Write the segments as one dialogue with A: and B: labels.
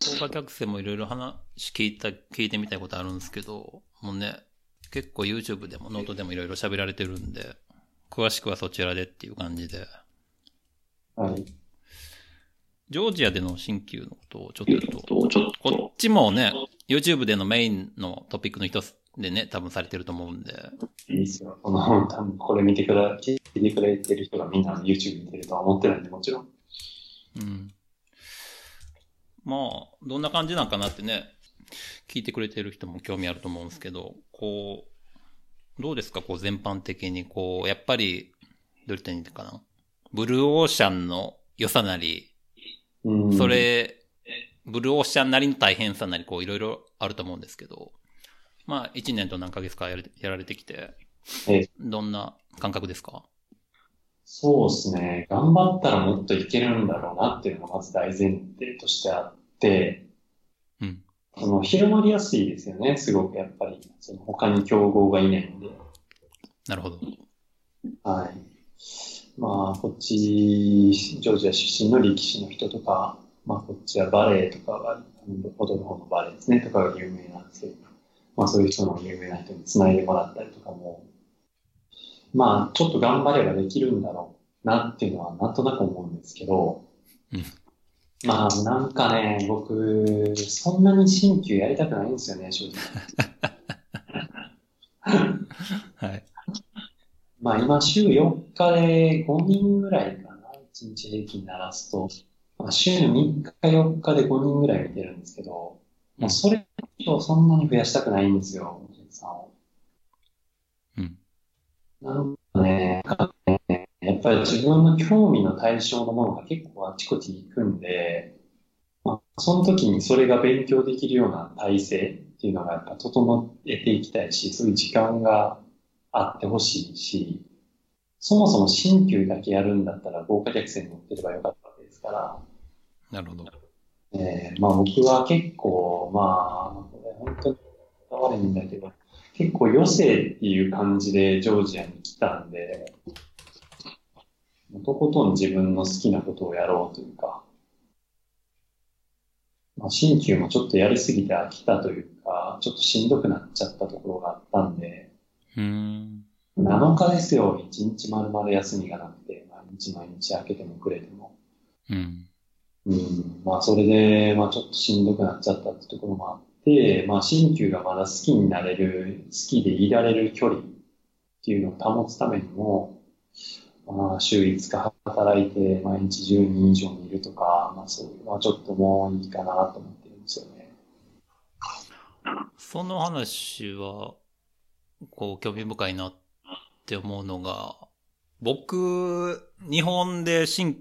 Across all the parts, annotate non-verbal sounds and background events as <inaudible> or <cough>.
A: 豪華客船もいろいろ話聞いた、聞いてみたいことあるんですけど、もうね、結構 YouTube でもノートでもいろいろ喋られてるんで、詳しくはそちらでっていう感じで。
B: はい。
A: ジョージアでの鍼灸のことをちょっと、こっちもね、YouTube でのメインのトピックの一つでね、多分されてると思うんで。
B: いいですよ。この、多分これ見てくれ、聞いてくれてる人がみんな YouTube 見てるとは思ってないんで、もちろん。
A: うん。まあ、どんな感じなんかなってね、聞いてくれてる人も興味あると思うんですけど、こう、どうですか？こう全般的に、こう、やっぱり、どう言ったらいいのかな？ブルーオーシャンの良さなり、
B: うん。
A: それ、ブルーオーシャンなりの大変さなり、こう、いろいろあると思うんですけど、まあ、1年と何ヶ月かやられてきて
B: ええ、
A: どんな感覚ですか？
B: そうですね。頑張ったらもっといけるんだろうなっていうのがまず大前提としてあって、
A: うん。
B: その広まりやすいですよね。すごくやっぱり。その他に競合がいないんで。
A: なるほど。
B: はい。まあ、こっち、ジョージア出身の力士の人とか、まあ、こっちはバレエとかが、踊る方のバレエですね、とかが有名なんですけど、まあ、そういう人の有名な人に繋いでもらったりとかも、まあ、ちょっと頑張ればできるんだろうなっていうのは、なんとなく思うんですけど、
A: うん
B: まあ、なんかね、僕、そんなに新旧やりたくないんですよね、正直。<laughs>
A: はい。
B: まあ今週4日で5人ぐらいかな、1日平均鳴らすと。まあ、週3日4日で5人ぐらい見てるんですけど、もうそれ以上そんなに増やしたくないんですよ、お客さんを。
A: うん。
B: なんかね、っぱり自分の興味の対象のものが結構あちこち行くんで、まあ、その時にそれが勉強できるような体制っていうのがやっぱ整えていきたいし、そういう時間があってほしいし、そもそも新旧だけやるんだったら豪華客船に乗ってればよかったわけですから、
A: なるほど。
B: えーまあ僕は結構、まあ、これ本当に悪いんだけど、結構余生っていう感じでジョージアに来たんで、とことん自分の好きなことをやろうというか、まあ、新旧もちょっとやりすぎて飽きたというか、ちょっとしんどくなっちゃったところがあったんで、
A: うーん。
B: 7日ですよ、1日丸々休みがなくて、毎日毎日開けてもくれても。
A: うん。
B: うん、まあそれで、まあちょっとしんどくなっちゃったってところもあって、まあ新旧がまだ好きになれる、好きでいられる距離っていうのを保つためにも、まあ週5日働いて毎日10人以上にいるとか、まあそういうのはちょっともういいかなと思ってるんですよね。
A: その話は、こう、興味深いなって思うのが、僕、日本で鍼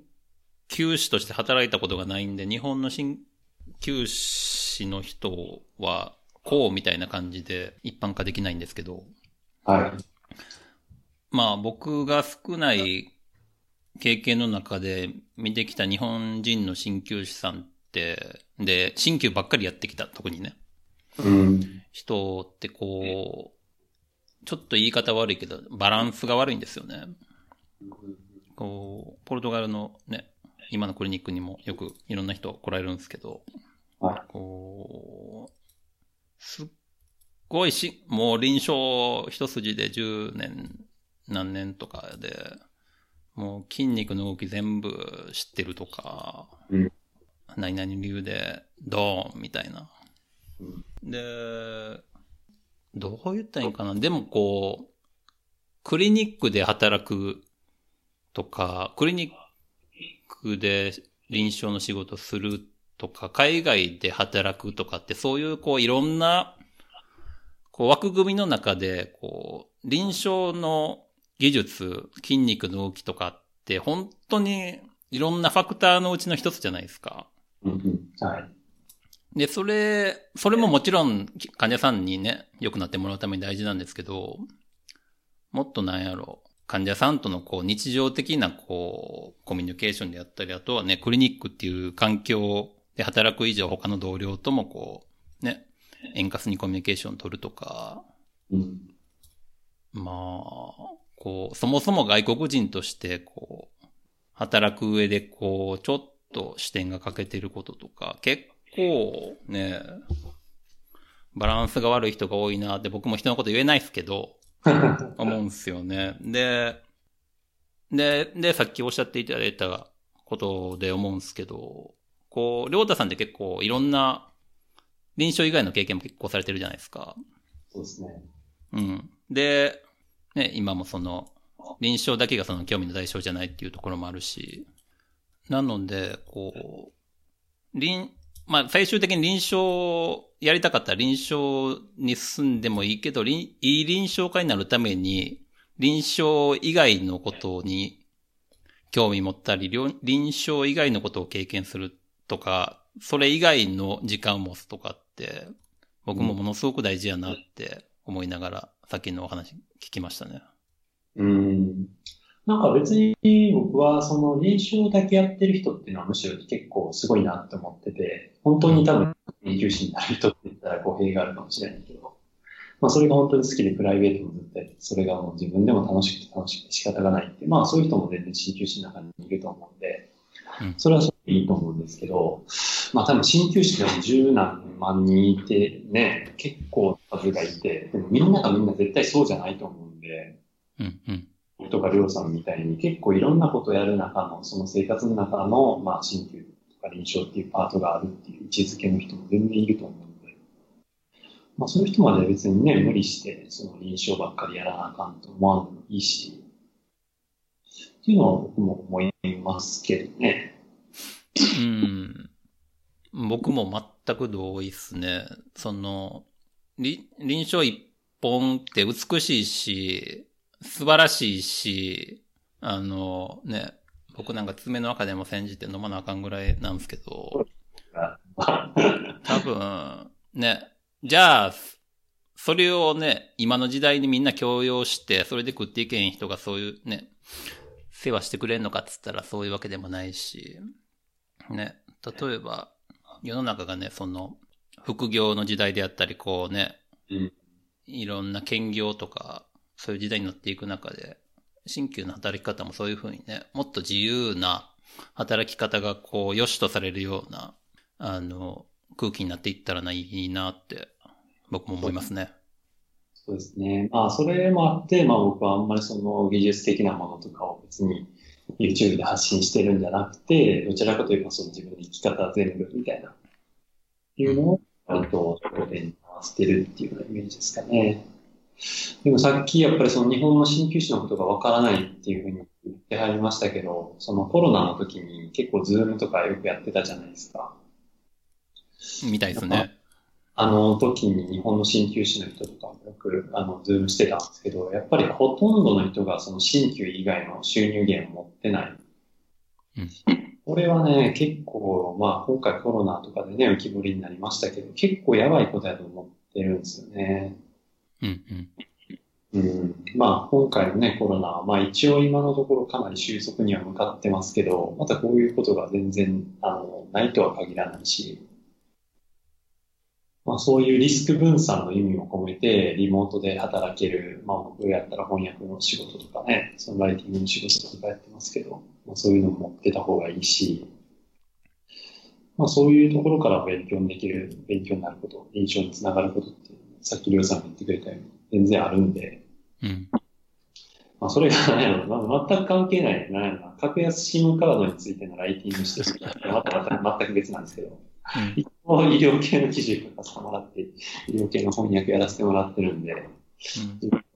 A: 灸師として働いたことがないんで、日本の鍼灸師の人は、こうみたいな感じで一般化できないんですけど、
B: はい。
A: まあ僕が少ない経験の中で見てきた日本人の鍼灸師さんって、で、鍼灸ばっかりやってきた、特にね。
B: うん。
A: 人ってこう、ちょっと言い方悪いけど、バランスが悪いんですよね。こう、ポルトガルのね、今のクリニックにもよくいろんな人来られるんですけど、
B: は
A: こう、すっごいし、もう臨床一筋で10年、何年とかで、もう筋肉の動き全部知ってるとか、
B: うん
A: 何々理由で、ドーンみたいな。
B: うん
A: で、どう言ったらいいんかな。でもこう、クリニックで働くとか、クリニックで臨床の仕事するとか、海外で働くとかって、そういうこういろんな、こう枠組みの中で、こう、臨床の技術、筋肉の動きとかって、本当にいろんなファクターのうちの一つじゃないですか。
B: うんうん。はい。
A: で、それ、それももちろん患者さんにね、良くなってもらうために大事なんですけど、もっとなんやろう、患者さんとのこう日常的なこう、コミュニケーションであったり、あとはね、クリニックっていう環境で働く以上他の同僚ともこう、ね、円滑にコミュニケーション取るとか、
B: うん。
A: まあ、こう、そもそも外国人として、こう、働く上で、こう、ちょっと視点が欠けてることとか、結構ね、バランスが悪い人が多いなって僕も人のこと言えないですけど、<laughs> 思うんすよね。で、で、で、さっきおっしゃっていただいたことで思うんですけど、こう、りょうたさんって結構いろんな臨床以外の経験も結構されてるじゃないですか。
B: そうですね。
A: うん。で、ね、今もその、臨床だけがその興味の対象じゃないっていうところもあるし、なので、こう、臨、まあ、最終的に臨床、やりたかったら臨床に進んでもいいけど、臨いい臨床家になるために、臨床以外のことに興味持ったり、臨床以外のことを経験するとか、それ以外の時間を持つとかって、僕もものすごく大事やなって思いながら、さっきのお話聞きましたね。
B: うん。なんか別に僕はその臨床だけやってる人っていうのはむしろ結構すごいなって思ってて、本当に多分研究士になる人って言ったら語弊があるかもしれないけど、まあそれが本当に好きでプライベートもずっとやって、それがもう自分でも楽しくて楽しくて仕方がないって、まあそういう人も全然鍼灸師の中にいると思うんで
A: うん、
B: それはすごくいいと思うんですけど、まあ多分鍼灸師でも十何万人いてね、結構数がいて、でもみんながみんな絶対そうじゃないと思うんで、
A: うん、うん。
B: とかりょうさんみたいに結構いろんなことをやる中の、その生活の中の、まあ、鍼灸とか臨床っていうパートがあるっていう位置づけの人も全然いると思うんで、まあそういう人まで別にね、無理して、その臨床ばっかりやらなあかんと思わんでもいいし、っていうのは僕も思いますけどね。
A: うん。僕も全く同意っすね。その、り臨床一本って美しいし、素晴らしいし、あの、ね、僕なんか爪の赤でも煎じて飲まなあかんぐらいなんですけど、多分、ね、じゃあ、それをね、今の時代にみんな強要して、それで食っていけん人がそういうね、世話してくれんのかっつったらそういうわけでもないし、ね、例えば、世の中がね、その、副業の時代であったり、こうね、
B: うん
A: いろんな兼業とか、そういう時代になっていく中で、新旧の働き方もそういうふうにね、もっと自由な働き方がこう、良しとされるような、あの、空気になっていったらないいなって、僕も思いますね。
B: そうですね。まあそれもあって、まあ僕はあんまりその技術的なものとかを別に YouTube で発信してるんじゃなくて、どちらかといえばその自分の生き方全部みたいな、いうのを割と焦点に合わせてるっていうようなイメージですかね。でもさっきやっぱりその日本の鍼灸師のことがわからないっていうふうに言ってはりましたけど、そのコロナの時に結構ズームとかよくやってたじゃないですか。
A: みたいですね。
B: あの時に日本の鍼灸師の人とかもよくあのズームしてたんですけど、やっぱりほとんどの人がその鍼灸以外の収入源を持ってない。
A: うん
B: これはね、結構、まあ今回コロナとかでね、浮き彫りになりましたけど、結構やばいことやと思ってるんですよね。
A: うんうん。
B: うん。まあ今回のね、コロナは、まあ一応今のところかなり収束には向かってますけど、またこういうことが全然、あの、ないとは限らないし、まあそういうリスク分散の意味も込めて、リモートで働ける、まあ僕やったら翻訳の仕事とかね、そのライティングの仕事とかやってますけど、まあそういうのも持ってた方がいいし、まあそういうところから勉強できる、勉強になること、臨床につながることって、さっきりょうさんが言ってくれたように、全然あるんで、
A: うん。
B: まあ、それが何やろ、まあ、全く関係ない、何やろな、格安新聞カードについてのライティングしてるまた全く別なんですけど、一応医療系の記事書かせてもらって、医療系の翻訳やらせてもらってるんで、
A: うん。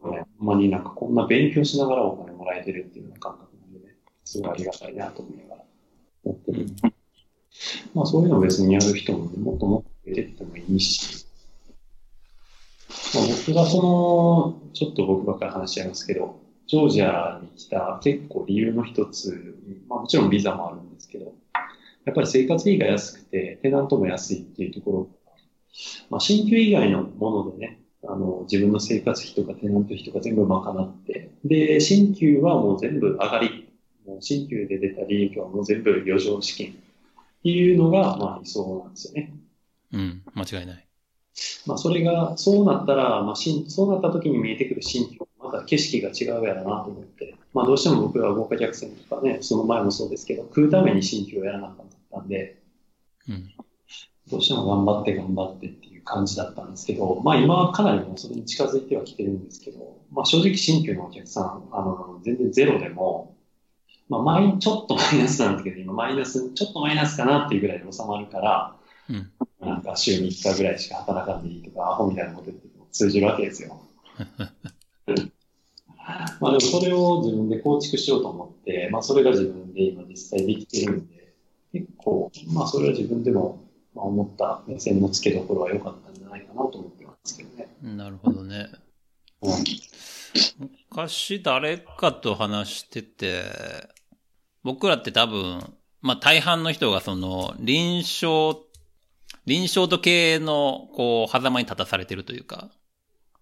B: ほんまになんかこんな勉強しながらお金もらえてるっていうような感覚なんでね、すごいありがたいなと思いながらやってる。まあそういうのを別にやる人もね、もっともっと出てってもいいし、まあ、僕がその、ちょっと僕ばっかり話しちゃいますけど、ジョージアに来た結構理由の一つに、まあもちろんビザもあるんですけど、やっぱり生活費が安くて、テナントも安いっていうところ、まあ新旧以外のものでね、あの、自分の生活費とかテナント費とか全部賄って、で、新旧はもう全部上がり、もう新旧で出た利益はもう全部余剰資金っていうのが、まあ理想なんですよね。
A: うん。間違いない。
B: まあ、それが、そうなったら、まあ、新そうなった時に見えてくる新規また景色が違うやろなと思って、まあ、どうしても僕は豪華客船とかね、その前もそうですけど、食うために新規をやらなかったんで、
A: うん。
B: どうしても頑張って頑張ってっていう感じだったんですけど、まあ今はかなりもうそれに近づいてはきてるんですけど、まあ正直新旧のお客さん、あの、全然ゼロでも、まあマイ、ちょっとマイナスなんだけど、今マイナス、ちょっとマイナスかなっていうぐらいで収まるから、
A: うん。
B: なんか週に1日ぐらいしか働かんでいいとか、アホみたいなこと言っても通じるわけですよ。<laughs> まあでもそれを自分で構築しようと思って、まあそれが自分で今実際できてるんで、結構、まあそれは自分でもまあ思った目線の付けどころは良かったんじゃないかなと思ってますけどね。
A: なるほどね。
B: うん
A: 昔誰かと話してて、僕らって多分、まあ大半の人がその臨床、臨床と経営のこう、狭間に立たされてるというか、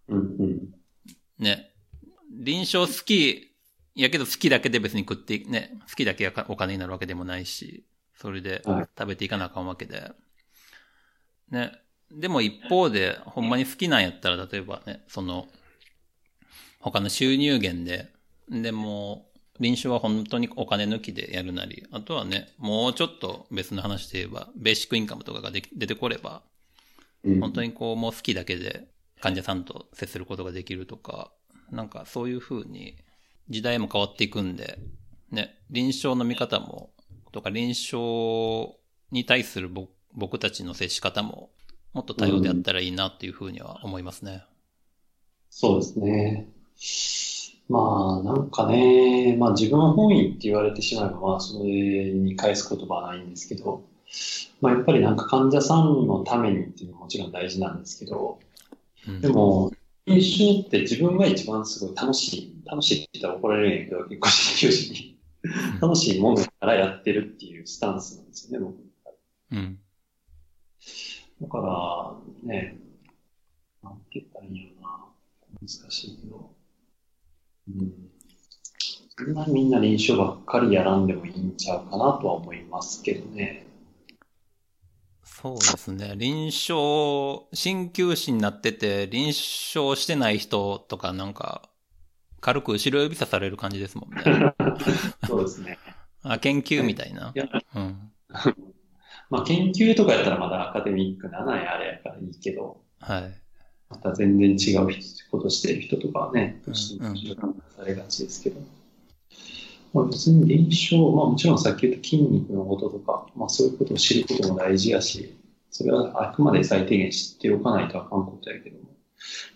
B: うんうん。
A: ね。臨床好き、やけど好きだけで別に食ってい、ね、好きだけがお金になるわけでもないし、それで
B: はい
A: 食べていかなあかんわけで。ね。でも一方で、ほんまに好きなんやったら、例えばね、その、他の収入源で、でも、臨床は本当にお金抜きでやるなり、あとはね、もうちょっと別の話で言えば、ベーシックインカムとかができ出てこれば、
B: うん
A: 本当にこう、もう好きだけで患者さんと接することができるとか、なんかそういう風に時代も変わっていくんで、ね、臨床の見方も、とか臨床に対する僕僕たちの接し方も、もっと多様であったらいいなっていう風には思いますね。
B: そうですね。まあ、なんかね、まあ自分は本意って言われてしまえば、まあそれに返す言葉はないんですけど、まあやっぱりなんか患者さんのためにっていうのはもちろん大事なんですけど、
A: うん
B: でも、研修って自分が一番すごい楽しい、楽しいって言ったら怒られるんやけど、結構研究士に。楽しいものからやってるっていうスタンスなんですよね、僕。
A: うん。
B: だから、ね、なんて言ったらいいんやろな。難しいけど。うん。そんなにみんな臨床ばっかりやらんでもいいんちゃうかなとは思いますけどね。
A: そうですね。臨床、鍼灸師になってて、臨床してない人とかなんか、軽く後ろ指さされる感じですもんね。<laughs> <laughs>
B: そうですね。
A: あ、研究みたいな？
B: いや、
A: うん。<laughs>
B: まあ研究とかやったらまだアカデミックななんやあれやからいいけど、
A: はい。
B: また全然違うことしてる人とかはね、
A: うん
B: どうしてもされがちですけど。まあ別に臨床、まあもちろんさっき言った筋肉のこととか、まあそういうことを知ることも大事やし、それはあくまで最低限知っておかないとあかんことやけども、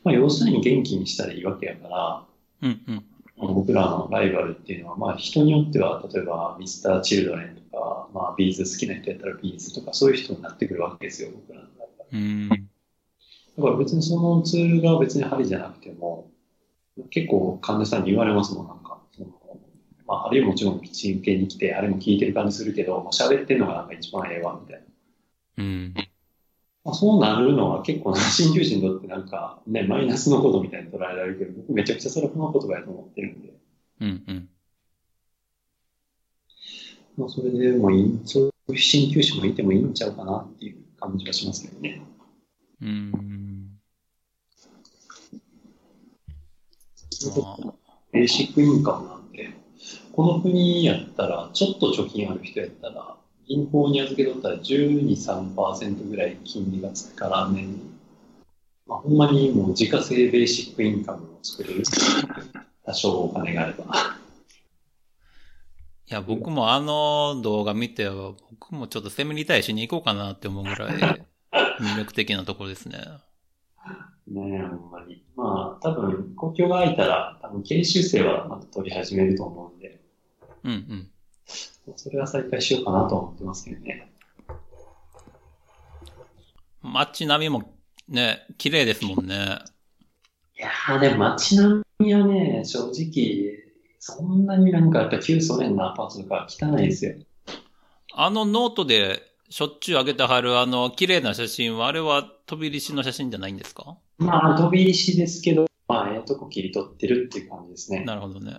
B: まあ要するに元気にしたらいいわけやから、
A: うんうん。
B: 僕らのライバルっていうのは、まあ人によっては、例えばミスター・チルドレンとか、まあビーズ好きな人やったらビーズとか、そういう人になってくるわけですよ、僕らのライバル。
A: うん。
B: だから別にそのツールが別に針じゃなくても、結構患者さんに言われますもん、なんか。そのまあ、あるいはもちろんピッチ受けに来て、あれも聞いてる感じするけど、もう喋ってんのがなんか一番ええわ、みたいな。
A: うん。
B: まあ、そうなるのは結構な、<laughs> 鍼灸師にとってなんかね、マイナスのことみたいに捉えられるけど、僕めちゃくちゃそれはこの言葉やと思ってるんで。
A: うんうん。
B: まあ、それでもいい、そういう鍼灸師もいてもいいんちゃうかなっていう感じがしますけどね。
A: うん。まあ
B: ベーシックインカムなんで、この国やったら、ちょっと貯金ある人やったら、銀行に預けとったら12、3%ぐらい金利がつくから年に。まあ、ほんまにもう自家製ベーシックインカムを作れる。<laughs> 多少お金があれば。
A: いや、僕もあの動画見て、僕もちょっとセミリタイしに行こうかなって思うぐらい魅力的なところですね。
B: ねえ、ほんまに。まあ、多分、国境が空いたら、多分研修生はまた取り始めると思うんで、
A: うんうん。
B: それは再開しようかなと思ってますけどね。
A: 街並みもね、綺麗ですもんね。
B: いやー、でも街並みはね、正直、そんなになんかやっぱ旧ソ連のアパートとか汚いですよ。
A: あのノートでしょっちゅう上げてはるあの綺麗な写真は、あれはとびきりの写真じゃないんですか？
B: まあ、とびきりですけど、まあ、ええとこ切り取ってるっていう感じですね。
A: なるほどね。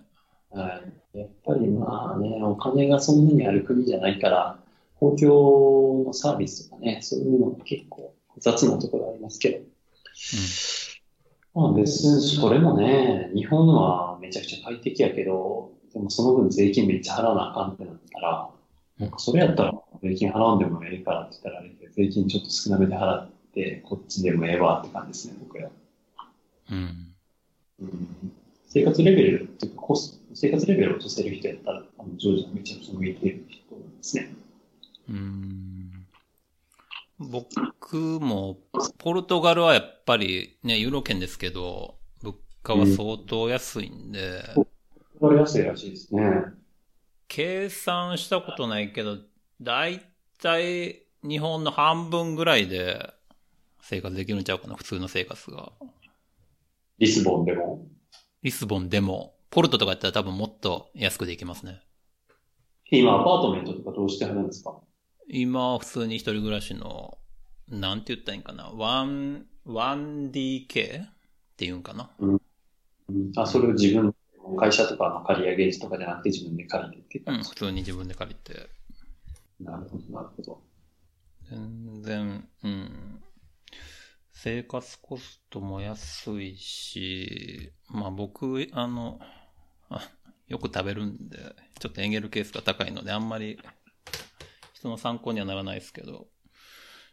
B: はい。やっぱりまあね、お金がそんなにある国じゃないから、公共のサービスとかね、そういうのが結構雑なところありますけど。まあ別にこれもね、日本はめちゃくちゃ快適やけど、でもその分税金めっちゃ払わなあかんってなったら、なんかそれやったら税金払うんでもええからって言ったらあれで、税金ちょっと少なめで払って、こっちでもええわって感じですね、僕は。
A: うん。
B: うん、生活レベルっていうかコスト、生活レベルを落とせる人やったら、あの、ジョージアめちゃくちゃ向いてる人なんですね。
A: うん。僕も、ポルトガルはやっぱりね、ユーロ圏ですけど、物価は相当安いんで、
B: これ安いらしいですね。
A: 計算したことないけど、だいたい日本の半分ぐらいで生活できるんちゃうかな、普通の生活が。
B: リスボンでも？
A: リスボンでも、ポルトとかやったら多分もっと安くできますね。
B: 今、アパートメントとかどうしてはるんですか？
A: 今、普通に一人暮らしの、なんて言ったらいいんかな、1、1DK っていうんかな。
B: うんあ、それを自分、会社とかの借り上げとかじゃなくて自分で借りてっていう
A: うん、普通に自分で借りて。
B: なるほど、なるほど。
A: 全然、うん。生活コストも安いし、まあ僕、あの、あよく食べるんで、ちょっとエンゲルケースが高いので、あんまり人の参考にはならないですけど、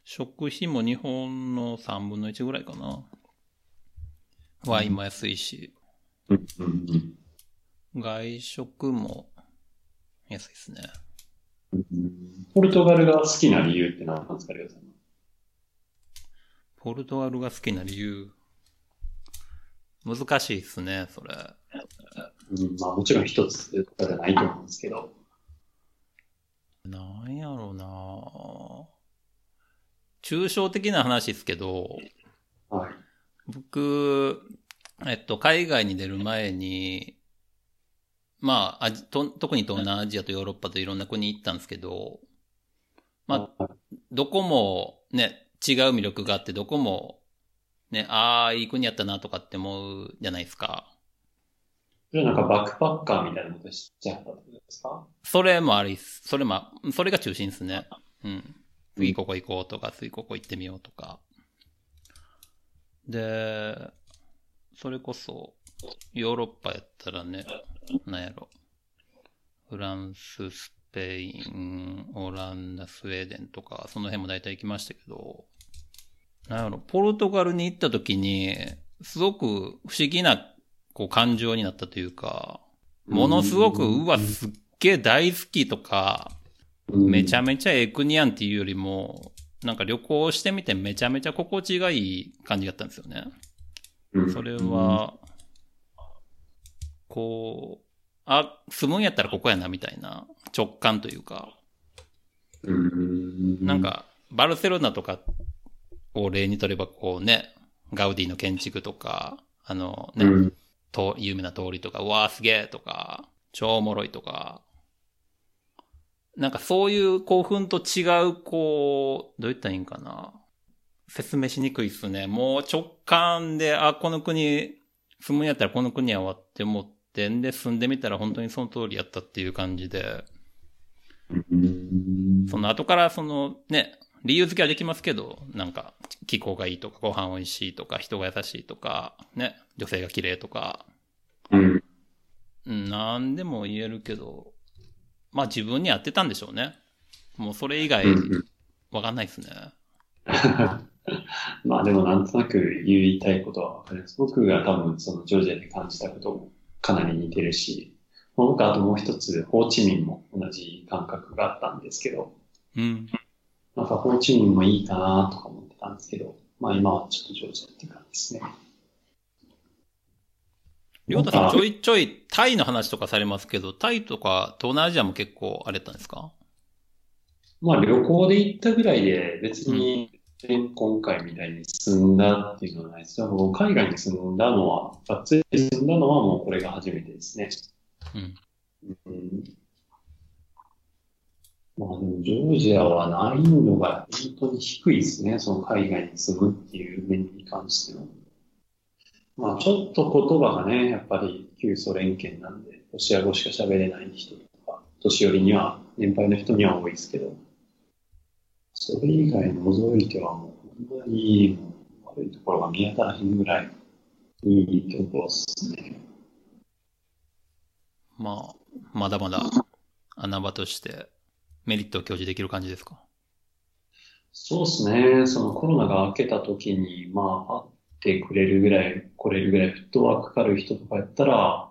A: 食費も日本の3分の1ぐらいかな。ワインも安いし、外食も安いですね。
B: ポルトガルが好きな理由って何なん。ですか、りょうさん。
A: ポルトガルが好きな理由。難しいですね、それ。
B: うん、まあもちろん一つとかじゃないと思うんですけど。
A: なんやろうな抽象的な話ですけど、
B: はい。
A: 僕、えっと、海外に出る前に、まあ、と特に東南アジアとヨーロッパといろんな国行ったんですけど、まあ、どこもね、違う魅力があって、どこも、ね、ああ、いい国やったなとかって思うじゃないですか。
B: それはなんかバックパッカーみたいなことしちゃったってことですか？
A: それもあり。それも、それが中心ですね。うん。次ここ行こうとか、次ここ行ってみようとか。で、それこそ、ヨーロッパやったらね、なんやろ。フランス、スペイン、オランダ、スウェーデンとか、その辺も大体行きましたけど、なんやろ、ポルトガルに行った時に、すごく不思議な、こう、感情になったというか、ものすごく、うわ、すっげえ大好きとか、めちゃめちゃええ国やんっていうよりも、なんか旅行してみてめちゃめちゃ心地がいい感じだったんですよね。
B: うん
A: それ、は、こう、あ、住むんやったらここやなみたいな直感というか、
B: うん。
A: なん、か、バルセロナとかを例にとればこうね、ガウディの建築とか、あのね、
B: うん。
A: と、有名な通りとか、うわーすげえとか、超おもろいとか、なんかそういう興奮と違う、こう、どう言ったらいいんかな。説明しにくいっすね。もう直感で、あ、この国、住むんやったらこの国やわって思ってんで、住んでみたら本当にその通りやったっていう感じで、
B: うん。
A: その後からそのね、理由付けはできますけど、なんか気候がいいとか、ご飯美味しいとか、人が優しいとか、ね、女性が綺麗とか、
B: うん。
A: うん、なんでも言えるけど、まあ自分に合ってたんでしょうね。もうそれ以外、
B: うん
A: わかんないですね。<laughs>
B: まあでもなんとなく言いたいことはわかります。僕が多分そのジョージアで感じたこともかなり似てるし、僕あともう一つ、ホーチミンも同じ感覚があったんですけど、
A: うん。
B: なんかホーチミンもいいかなとか思ってたんですけど、まあ今はちょっとジョージアっていう感じですね。
A: りょうたさんちょいちょいタイの話とかされますけど、タイとか東南アジアも結構あれだったんですか？
B: まあ旅行で行ったぐらいで別に今回みたいに住んだっていうのはないです。海外に住んだのは、がっつり住んだのはもうこれが初めてですね。
A: うん。
B: うんまあ、ジョージアは難易度が本当に低いですね。その海外に住むっていう面に関しては。まあちょっと言葉がね、やっぱり旧ソ連圏なんで、ロシア語しか喋れない人とか、年寄りには、年配の人には多いですけど、それ以外除いてはもう、ほんまに悪いところが見当たらへんぐらいいいところですね。
A: まあ、まだまだ穴場としてメリットを享受できる感じですか？
B: そうですね。そのコロナが明けた時に、まあ、会ってくれるぐらい、来れるぐらいフットワークかかる人とかやったら、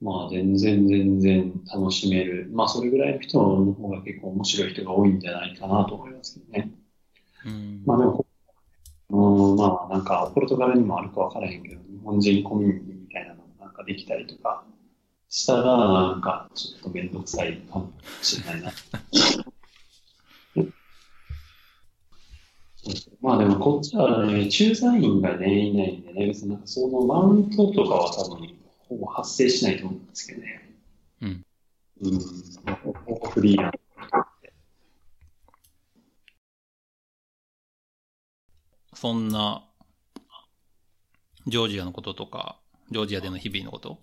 B: まあ、全然全然楽しめる。まあ、それぐらいの人の方が結構面白い人が多いんじゃないかなと思いますけどね。
A: うん。
B: まあでも、うん、まあなんか、ポルトガルにもあるかわからへんけど、日本人コミュニティみたいなのがなんかできたりとかしたら、なんか、ちょっとめんどくさいかもしれないな。<laughs> まあでもこっちはね、駐在員がね、いないんでね、別になんかそのマウントとかは多分、ほぼ発生しないと思うんですけどね。
A: うん。
B: うん。フリーランス。
A: そんな、ジョージアのこととか、ジョージアでの日々のこと？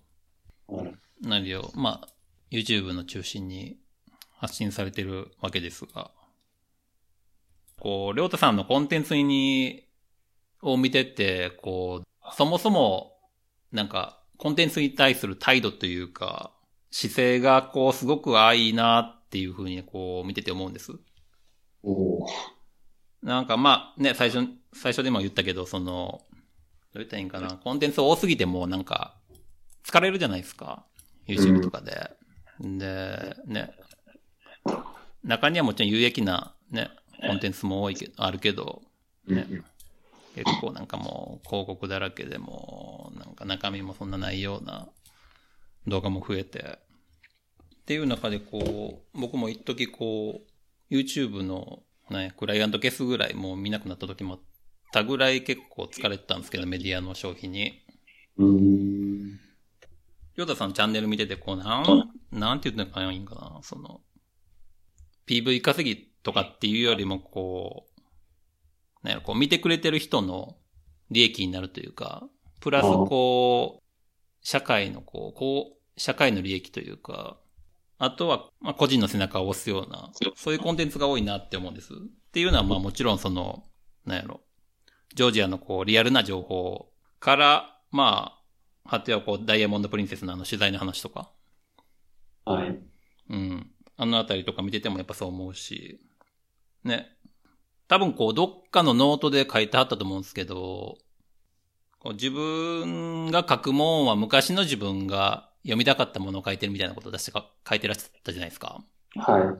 B: うん
A: なりを、まあ、YouTube の中心に発信されてるわけですが、こう、りょうたさんのコンテンツに、を見てて、こう、そもそも、なんか、コンテンツに対する態度というか、姿勢が、こう、すごくあいいなっていうふうに、こう、見てて思うんです。
B: おー
A: なんかまあね、最初、最初でも言ったけど、その、どう言ったらいいんかな、コンテンツ多すぎてもなんか、疲れるじゃないですか。YouTube とかで。で、ね、中にはもちろん有益なね、コンテンツも多いけど、あるけど、ね
B: うん。
A: 結構なんかもう広告だらけでも、なんか中身もそんなないような動画も増えて、っていう中でこう、僕も一時こう、YouTube のね、クライアント消すぐらいもう見なくなった時もあったぐらい結構疲れてたんですけど、メディアの消費に。ヨタさんチャンネル見てて、こう、なん、なんて言ったらいいんかな、その、PV 稼ぎとかっていうよりも、こう、なんやろ、こう見てくれてる人の利益になるというか、プラスこう、社会のこう、こう、社会の利益というか、あとは、まあ、個人の背中を押すような、そういうコンテンツが多いなって思うんです。っていうのは、まあもちろんその、なんやろ、ジョージアのこう、リアルな情報から、まあ、果てはこう、ダイヤモンドプリンセスのあの取材の話とか、
B: はい。
A: うん。あのあたりとか見ててもやっぱそう思うし、ね。多分こう、どっかのノートで書いてあったと思うんですけど、こう自分が書くもんは昔の自分が読みたかったものを書いてるみたいなことを出してか書いてらっしゃったじゃないですか。
B: は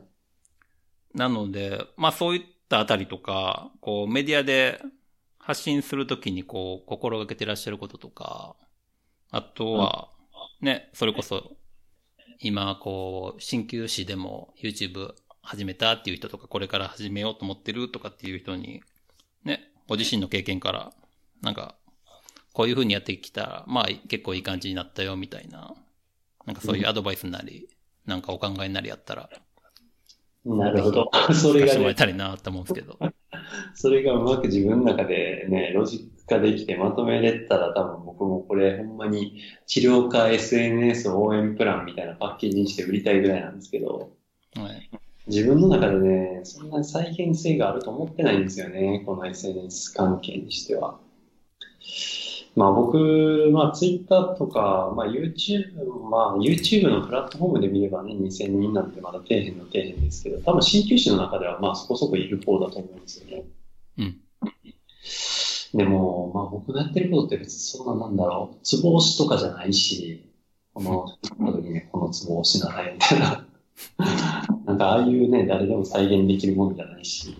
A: なので、まあそういったあたりとか、こうメディアで発信するときにこう心がけてらっしゃることとか、あとは、ね、それこそ、今こう、新旧誌でも YouTube 始めたっていう人とか、これから始めようと思ってるとかっていう人に、ね、ご自身の経験から、なんか、こういう風にやってきたら、まあ結構いい感じになったよみたいな、なんかそういうアドバイスなり、なんかお考えになりあったら、
B: い。なるほど。それがね
A: てもらえ、たらいいなと思うんですけど。
B: それがうまく自分の中でね、ロジック化できてまとめれたら多分僕もこれほんまに治療科 SNS 応援プランみたいなパッケージにして売りたいぐらいなんですけど、
A: はい。
B: 自分の中でね、そんなに再現性があると思ってないんですよね、この SNS 関係にしては。まあ僕、まあ Twitter とか、まあ YouTube、まあ YouTube のプラットフォームで見ればね、2000人なんてまだ底辺の底辺ですけど、多分新旧種の中ではまあそこそこいる方だと思うんですよね。
A: うん。
B: でも、まあ僕がやってることって別にそんななんだろう、ツボ押しとかじゃないし、この、この時ね、このツボ押しなさいみたいな。<laughs> なんかああいうね、誰でも再現できるものじゃないし。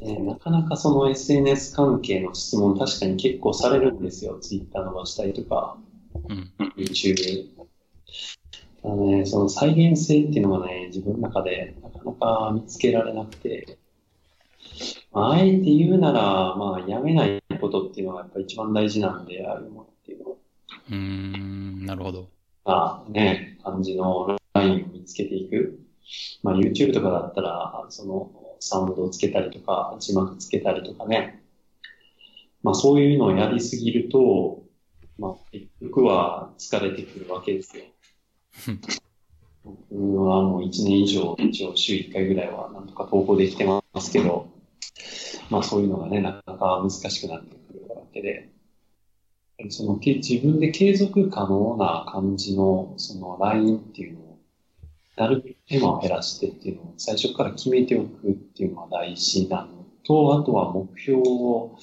B: でなかなかその SNS 関係の質問確かに結構されるんですよ。Twitter 伸ばしたりとか、
A: うん。
B: YouTube。あのね、その再現性っていうのがね、自分の中でなかなか見つけられなくて、まあ、あえて言うなら、まあ、やめないことっていうのがやっぱ一番大事なんで、ああいうものっていうのは。
A: うーん、なるほど。
B: まあね、感じのラインを見つけていく。まあ YouTube とかだったら、そのサウンドをつけたりとか、字幕つけたりとかね。まあそういうのをやりすぎると、まあ結局は疲れてくるわけですよ。<laughs> 僕はもう1年以上、一応週1回ぐらいはなんとか投稿できてますけど、まあそういうのがね、なかなか難しくなってくるわけで。そのけ自分で継続可能な感じのそのラインっていうのをなるべく手間を減らしてっていうのを最初から決めておくっていうのは大事なのと、あとは目標を、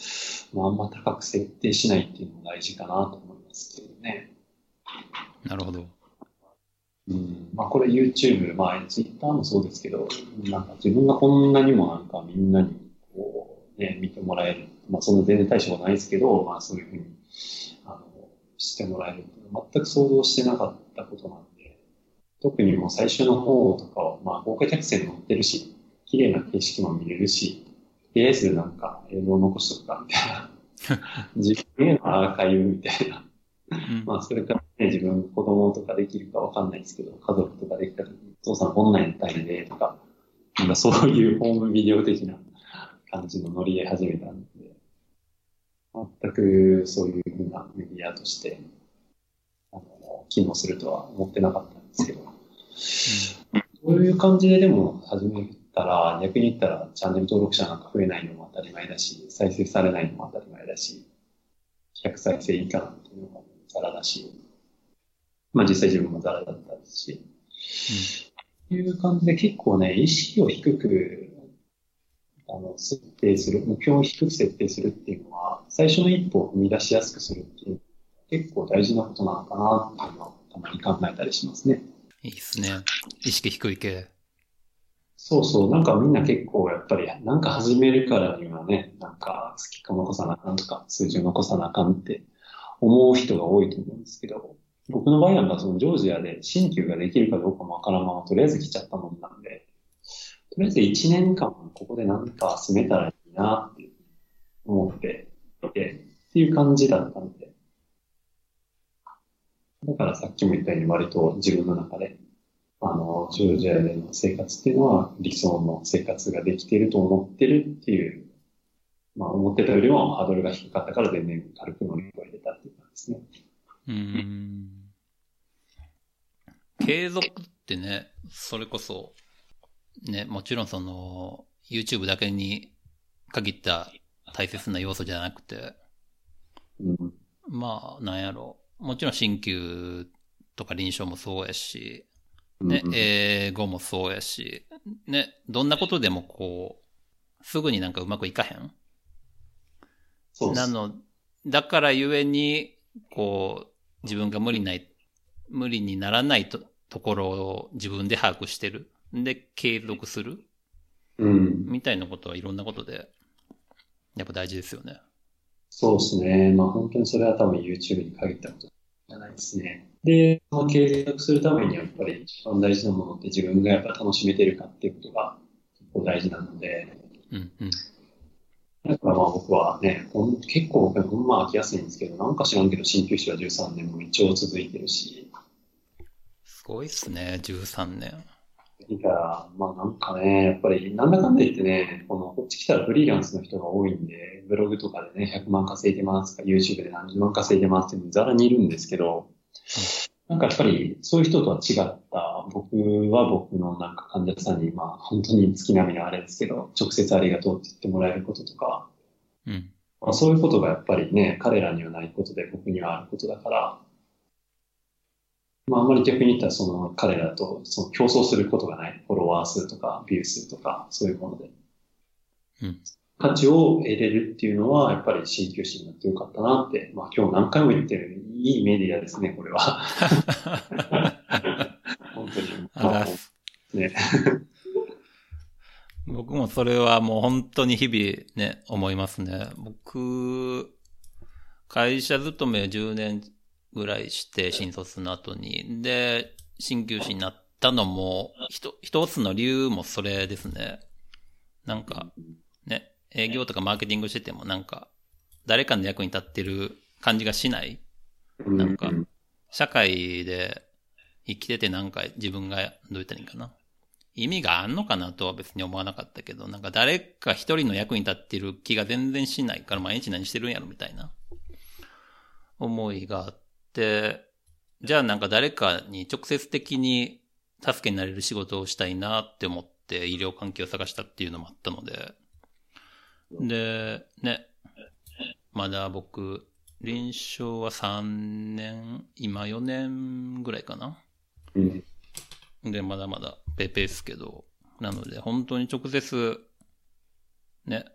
B: まあ、あんま高く設定しないっていうのも大事かなと思いますけどね。
A: なるほど。
B: うん、まあこれ YouTube、まあ Twitter もそうですけど、なんか自分がこんなにもなんかみんなにね、見てもらえる。まあそんな全然大したことないですけど、まあそういうふうに、あの、してもらえる全く想像してなかったことなんで、特にもう最初の方とかは、まあ豪華客船乗ってるし、綺麗な景色も見れるし、とりあえずなんか映像残しとくかみたいな。自分へのアーカイブみたいな。
A: うん
B: まあ、それからね、自分、子供とかできるかわかんないですけど、家族とかできた時に、お父さんこんなんやったんやで、とか、なんかそういうホームビデオ的な感じのノリで始めたんで、全くそういうふうなメディアとして、あの、機能するとは思ってなかったんですけど、そういう感じででも始めたら、逆に言ったらチャンネル登録者なんか増えないのも当たり前だし、再生されないのも当たり前だし、100再生以下なんていうのもザラだし、まあ実際自分もザラだったですし、いう感じで結構ね、意識を低く、あの、設定する、目標を低く設定するっていうのは、最初の一歩を踏み出しやすくするっていう、結構大事なことなのかなっていうのをたまに考えたりしますね。
A: いいっすね。意識低い系。
B: そうそう、なんかみんな結構やっぱり、なんか始めるからにはね、なんか好きか残さなあかんとか、数字を残さなあかんって思う人が多いと思うんですけど、僕の場合なんかそのジョージアで新旧ができるかどうかもわからんままとりあえず来ちゃったもんなんで、とりあえず1年間ここでなんか住めたらいいなって思ってて、っていう感じだったんで、だからさっきも言ったように割と自分の中であの、ジョージアでの生活っていうのは理想の生活ができてると思ってるっていう、まあ思ってたよりもハードルが低かったから全然軽く乗り越えれたっていう感じですね。
A: うん。継続ってね、それこそ、ね、もちろんその、YouTube だけに限った大切な要素じゃなくて、
B: うん。
A: まあ、なんやろ。もちろん新旧とか臨床もそうやし、ね、
B: うん
A: 英語もそうやし、ね、どんなことでもこう、すぐになんかうまくいかへん
B: そう。
A: なの、だからゆえに、こう、自分が無理ない、無理にならないとところを自分で把握してる。で、継続する？
B: うん。
A: みたいなことはいろんなことで、やっぱ大事ですよね。
B: そうですね。まあ本当にそれは多分 YouTube に限ったことじゃないですね。で、その継続するためにやっぱり一番大事なものって自分がやっぱ楽しめてるかっていうことが結構大事なので、
A: うん、うん。
B: だからまあ僕はね、結構僕はほんま飽きやすいんですけど、なんか知らんけど鍼灸師は13年も一応続いてるし、
A: すごいっすね、13年。
B: だから、まあなんかね、やっぱりなんだかんだ言ってね、このこっち来たらフリーランスの人が多いんで、ブログとかでね、100万稼いでますとか、YouTube で何十万稼いでますっていうのザラにいるんですけど、なんかやっぱりそういう人とは違った、僕は僕のなんか患者さんに、まあ本当に月並みのあれですけど、直接ありがとうって言ってもらえることとか、
A: うん。
B: まあ、そういうことがやっぱりね、彼らにはないことで僕にはあることだから、まああんまり逆に言ったらその彼らとその競争することがない。フォロワー数とかビュー数とかそういうもので。
A: うん。
B: 価値を得れるっていうのはやっぱり鍼灸師になってよかったなって、まあ今日何回も言ってるいいメディアですね、これは。<laughs> 本当に。
A: あ
B: ね。
A: 僕もそれはもう本当に日々ね、思いますね。僕、会社勤め10年ぐらいして、新卒の後に。で、鍼灸師になったのも、ひと一つの理由もそれですね。なんか、ね、営業とかマーケティングしててもなんか、誰かの役に立ってる感じがしない。なんか
B: うん
A: 社会で生きててなんか自分がどう言ったらいいんかな。意味があんのかなとは別に思わなかったけど、なんか誰か一人の役に立ってる気が全然しないから毎日何してるんやろみたいな思いがあって、じゃあなんか誰かに直接的に助けになれる仕事をしたいなって思って医療関係を探したっていうのもあったので、で、ね、まだ僕、臨床は3年、今4年ぐらいかな。
B: うん。
A: で、まだまだペーペーですけど、なので、本当に直接、ね、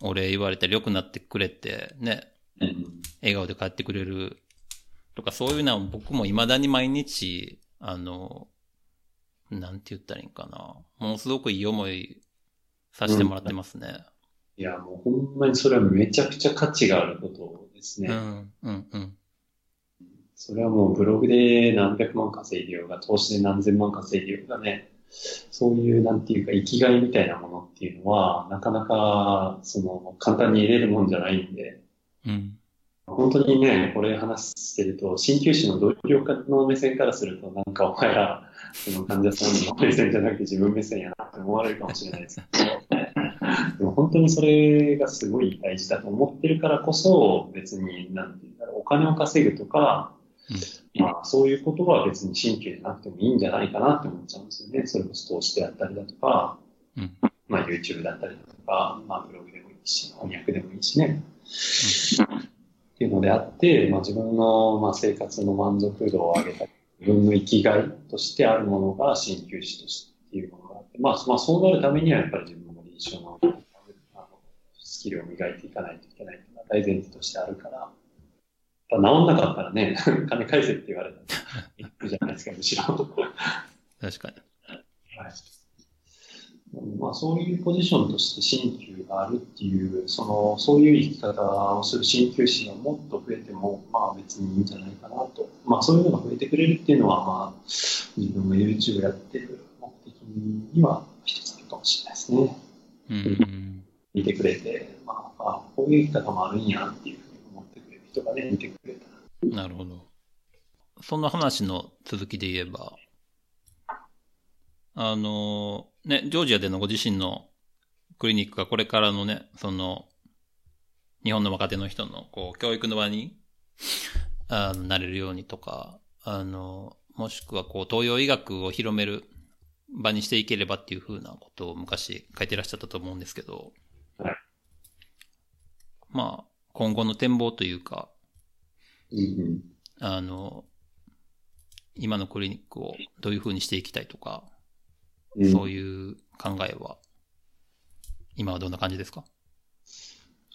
A: お礼言われたり良くなってくれて、ね、
B: うん。
A: 笑顔で帰ってくれるとか、そういうのは僕も未だに毎日、あの、なんて言ったらいいんかな。ものすごくいい思いさせてもらってますね。
B: いや、もうほんまにそれはめちゃくちゃ価値があることですね。
A: うん、うん、うん。
B: それはもうブログで何百万稼いでようが、投資で何千万稼いでようがね、そういうなんていうか生きがいみたいなものっていうのは、なかなか、その、簡単に入れるもんじゃないんで、
A: うん。
B: 本当にね、これ話してると、鍼灸師の同僚の目線からすると、なんかお前ら、その患者さんの目線じゃなくて自分目線やなって思われるかもしれないですけど、<laughs> でも本当にそれがすごい大事だと思ってるからこそ、別に、なんていうんだろう、お金を稼ぐとか、まあそういうことは別に鍼灸じゃなくてもいいんじゃないかなって思っちゃうんですよね。それこそ投資であったりだとか、
A: うん
B: まあ YouTube だったりだとか、まあブログでもいいし、翻訳でもいいしね。っていうのであって、まあ、自分の、まあ、生活の満足度を上げた自分の生きがいとしてあるものが鍼灸師としてっていうものがあって、まあ、まあ、そうなるためにはやっぱり自分も臨床のあのスキルを磨いていかないといけないっていうのは大前提としてあるから、やっぱ治んなかったらね、<laughs> 金返せって言われたら、いくじゃないですか、むしろ。
A: 確かに。
B: はいまあ、そういうポジションとして鍼灸があるっていう、その、そういう生き方をする鍼灸師がもっと増えても、まあ別にいいんじゃないかなと。まあそういうのが増えてくれるっていうのは、まあ自分が YouTube やってる目的には一つあるかもしれないですね。
A: うんうん。
B: 見てくれて、まあ、あこういう生き方もあるんやっていうふうに思ってくれる人がね、見てくれたら。
A: なるほど。その話の続きで言えば、あの、ね、ジョージアでのご自身のクリニックがこれからのね、その、日本の若手の人の、こう、教育の場に、あの、なれるようにとか、あの、もしくはこう、東洋医学を広める場にしていければっていうふうなことを昔書いてらっしゃったと思うんですけど、
B: はい
A: まあ、今後の展望というか、あの、今のクリニックをどういう風にしていきたいとか、
B: うん。
A: そういう考えは、今はどんな感じですか？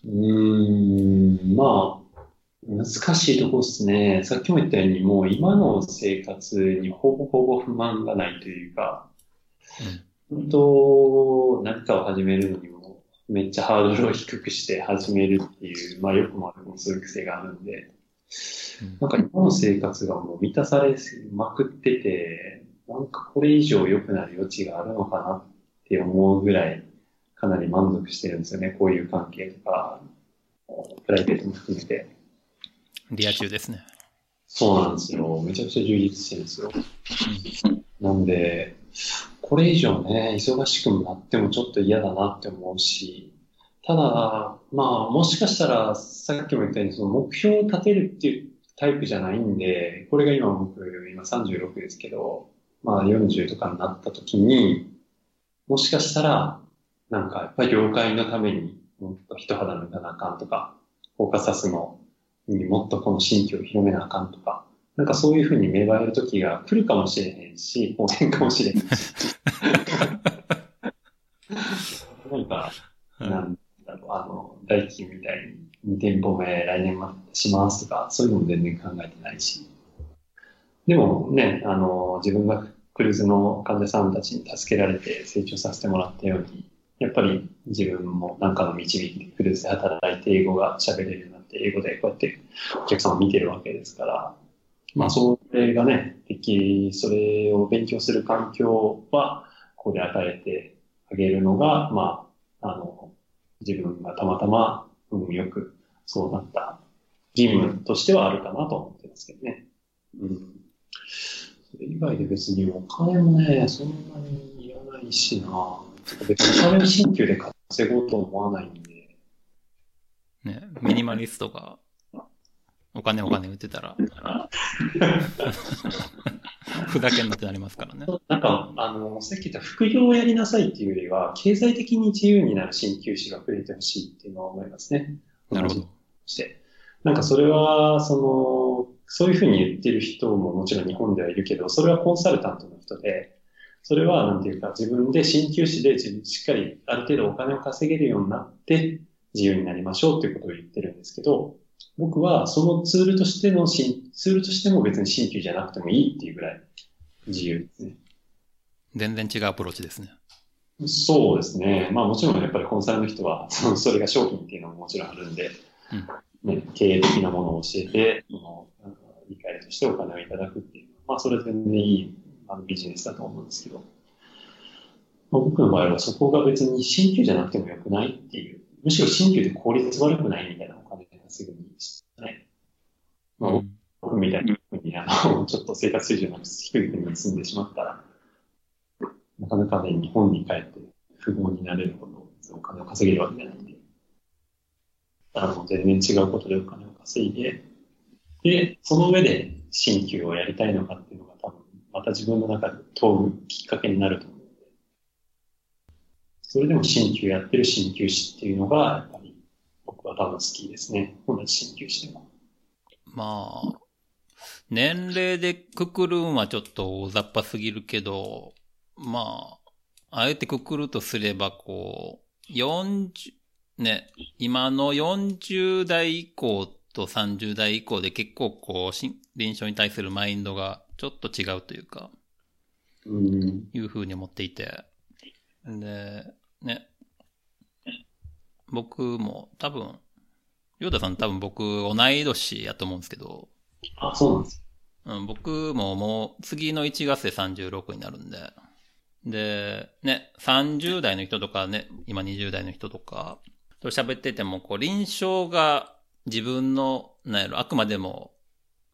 B: うーん、まあ、難しいところですね。さっきも言ったように、もう今の生活にほぼほぼ不満がないというか、本当、何かを始めるのにも、めっちゃハードルを低くして始めるっていう、まあよくも悪くもそういう癖があるんで、なんか今の生活がもう満たされまくってて、なんかこれ以上良くなる余地があるのかなって思うぐらい、かなり満足してるんですよね。こういう関係とか、プライベートも含めて。
A: リア充ですね。
B: そうなんですよ。めちゃくちゃ充実してるんですよ。なんで、これ以上ね、忙しくなってもちょっと嫌だなって思うし、ただ、まあ、もしかしたら、さっきも言ったように、その目標を立てるっていうタイプじゃないんで、これが今僕、今36ですけど、まあ40とかになった時に、もしかしたら、なんかやっぱり業界のためにもっと人肌抜かなあかんとか、フォーカサスのにもっとこの新規を広めなあかんとか、なんかそういうふうに芽生える時が来るかもしれへんし、当然かもしれへんし。<laughs> なんか、なんだろう、あの、大金みたいに2店舗目来年までしますとか、そういうのも全然考えてないし。でもね、あの、自分がクルーズの患者さんたちに助けられて成長させてもらったように、やっぱり自分も何かの導きでクルーズで働いて英語が喋れるようになって、英語でこうやってお客さんを見てるわけですから、まあそれがね、でき、それを勉強する環境は、ここで与えてあげるのが、まあ、あの、自分がたまたま運よくそうなった義務としてはあるかなと思ってますけどね。うん。それ以外で別にお金もね、そんなにいらないしな。別にお金を新旧で稼ごうと思わないんで。
A: ね、ミニマリストが、お金お金売ってたら、<laughs> ふざけんなってなりますからね。
B: なんか、あの、さっき言った副業をやりなさいっていうよりは、経済的に自由になる鍼灸師が増えてほしいっていうのは思いますね。
A: なるほど。
B: して。なんかそれは、その、そういうふうに言ってる人ももちろん日本ではいるけど、それはコンサルタントの人で、それはなんていうか自分で鍼灸師でしっかりある程度お金を稼げるようになって自由になりましょうということを言ってるんですけど、僕はそのツールとしてのツールとしても別に鍼灸じゃなくてもいいっていうぐらい自由ですね。
A: 全然違うアプローチですね。
B: そうですね。まあもちろんやっぱりコンサルの人は、<laughs> それが商品っていうのももちろんあるんで、うん、ね、経営的なものを教えて、理解としてお金をいただくっていう、まあそれ全然いいあのビジネスだと思うんですけど、まあ、僕の場合はそこが別に新旧じゃなくてもよくないっていう、むしろ新旧で効率悪くないみたいなお金がすぐにね。まあ、僕みたいに、あの、ちょっと生活水準が低い国に住んでしまったら、なかなかね、日本に帰って不合になれるほどお金を稼げるわけじゃないんで、あの、全然違うことでお金を稼いで、で、その上で新旧をやりたいのかっていうのが多分、また自分の中で問うきっかけになると思うので、それでも新旧やってる新旧師っていうのが、やっぱり僕は多分好きですね。同じ新旧師でも。
A: まあ、年齢でくくるんはちょっと大雑把すぎるけど、まあ、あえてくくるとすれば、こう、40、ね、今の40代以降と30代以降で結構こう、臨床に対するマインドがちょっと違うというか、
B: うん、
A: いうふうに思っていて。で、ね、僕も多分、ヨーダさん多分僕同い年やと思うんですけど。
B: あ、そうなんです
A: うん、僕ももう次の1月で36になるんで。で、ね、30代の人とかね、今20代の人とか、と喋ってても、こう、臨床が自分の、なんやろ、あくまでも